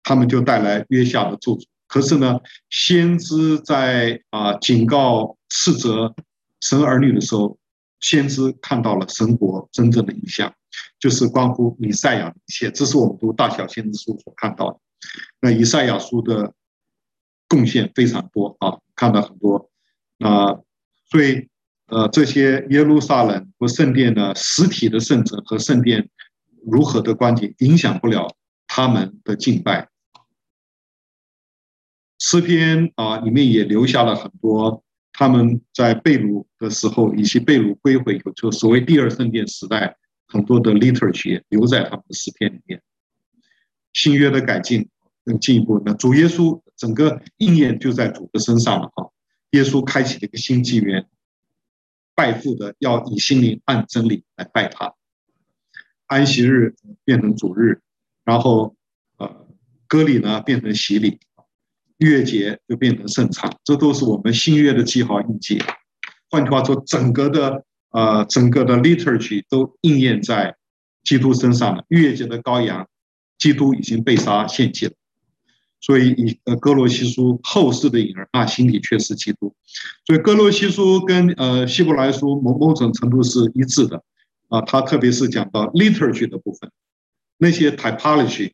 [SPEAKER 1] 他们就带来约下的咒诅。可是呢，先知在啊警告斥责神儿女的时候，先知看到了神国真正的影像，就是关乎以赛亚的一切。这是我们读大小先知书所看到的。那以赛亚书的贡献非常多啊，看到很多啊，所以呃，这些耶路撒冷和圣殿的实体的圣者和圣殿如何的关系，影响不了他们的敬拜。诗篇啊，里面也留下了很多他们在被掳的时候，以及被掳归回以后，就所谓第二圣殿时代很多的 literature 留在他们的诗篇里面。新约的改进更进一步，那主耶稣整个应验就在主的身上了啊！耶稣开启了一个新纪元，拜父的要以心灵按真理来拜他。安息日变成主日，然后呃，割礼呢变成洗礼，月节就变成圣餐，这都是我们新约的记号印记。换句话说，整个的呃，整个的 liturgy 都应验在基督身上了。月节的羔羊。基督已经被杀献祭了，所以以呃哥罗西书后世的影儿，那心里却是基督。所以哥罗西书跟呃希伯来书某某种程度是一致的啊，他特别是讲到 liturgy 的部分，那些 typology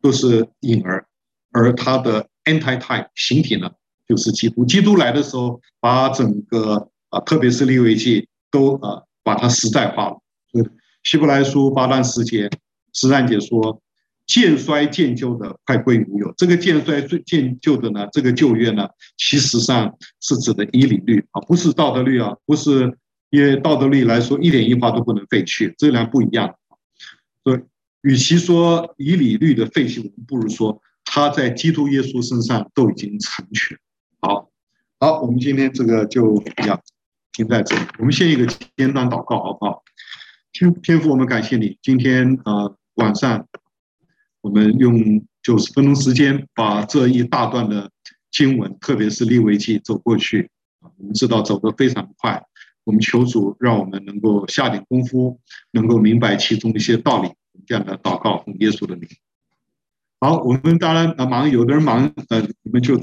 [SPEAKER 1] 都是影儿，而他的 antitype 形体呢就是基督。基督来的时候，把整个啊特别是利未记都啊把它实在化了。所以希伯来书八章十节，十三节说。渐衰渐旧的，快归于无有。这个渐衰最渐旧的呢，这个旧约呢，其实上是指的以利律啊，不是道德律啊，不是因为道德律来说一点一划都不能废去，这两不一样。所以，与其说以利律的废弃，我们不如说他在基督耶稣身上都已经成全。好，好，我们今天这个就要停在这里。我们先一个简单祷告，好不好？天天父，我们感谢你，今天呃晚上。我们用九十分钟时间把这一大段的经文，特别是利未记走过去。我们知道走得非常快，我们求主让我们能够下点功夫，能够明白其中一些道理。这样的祷告奉耶稣的名。好，我们当然啊忙，有的人忙，呃，你们就。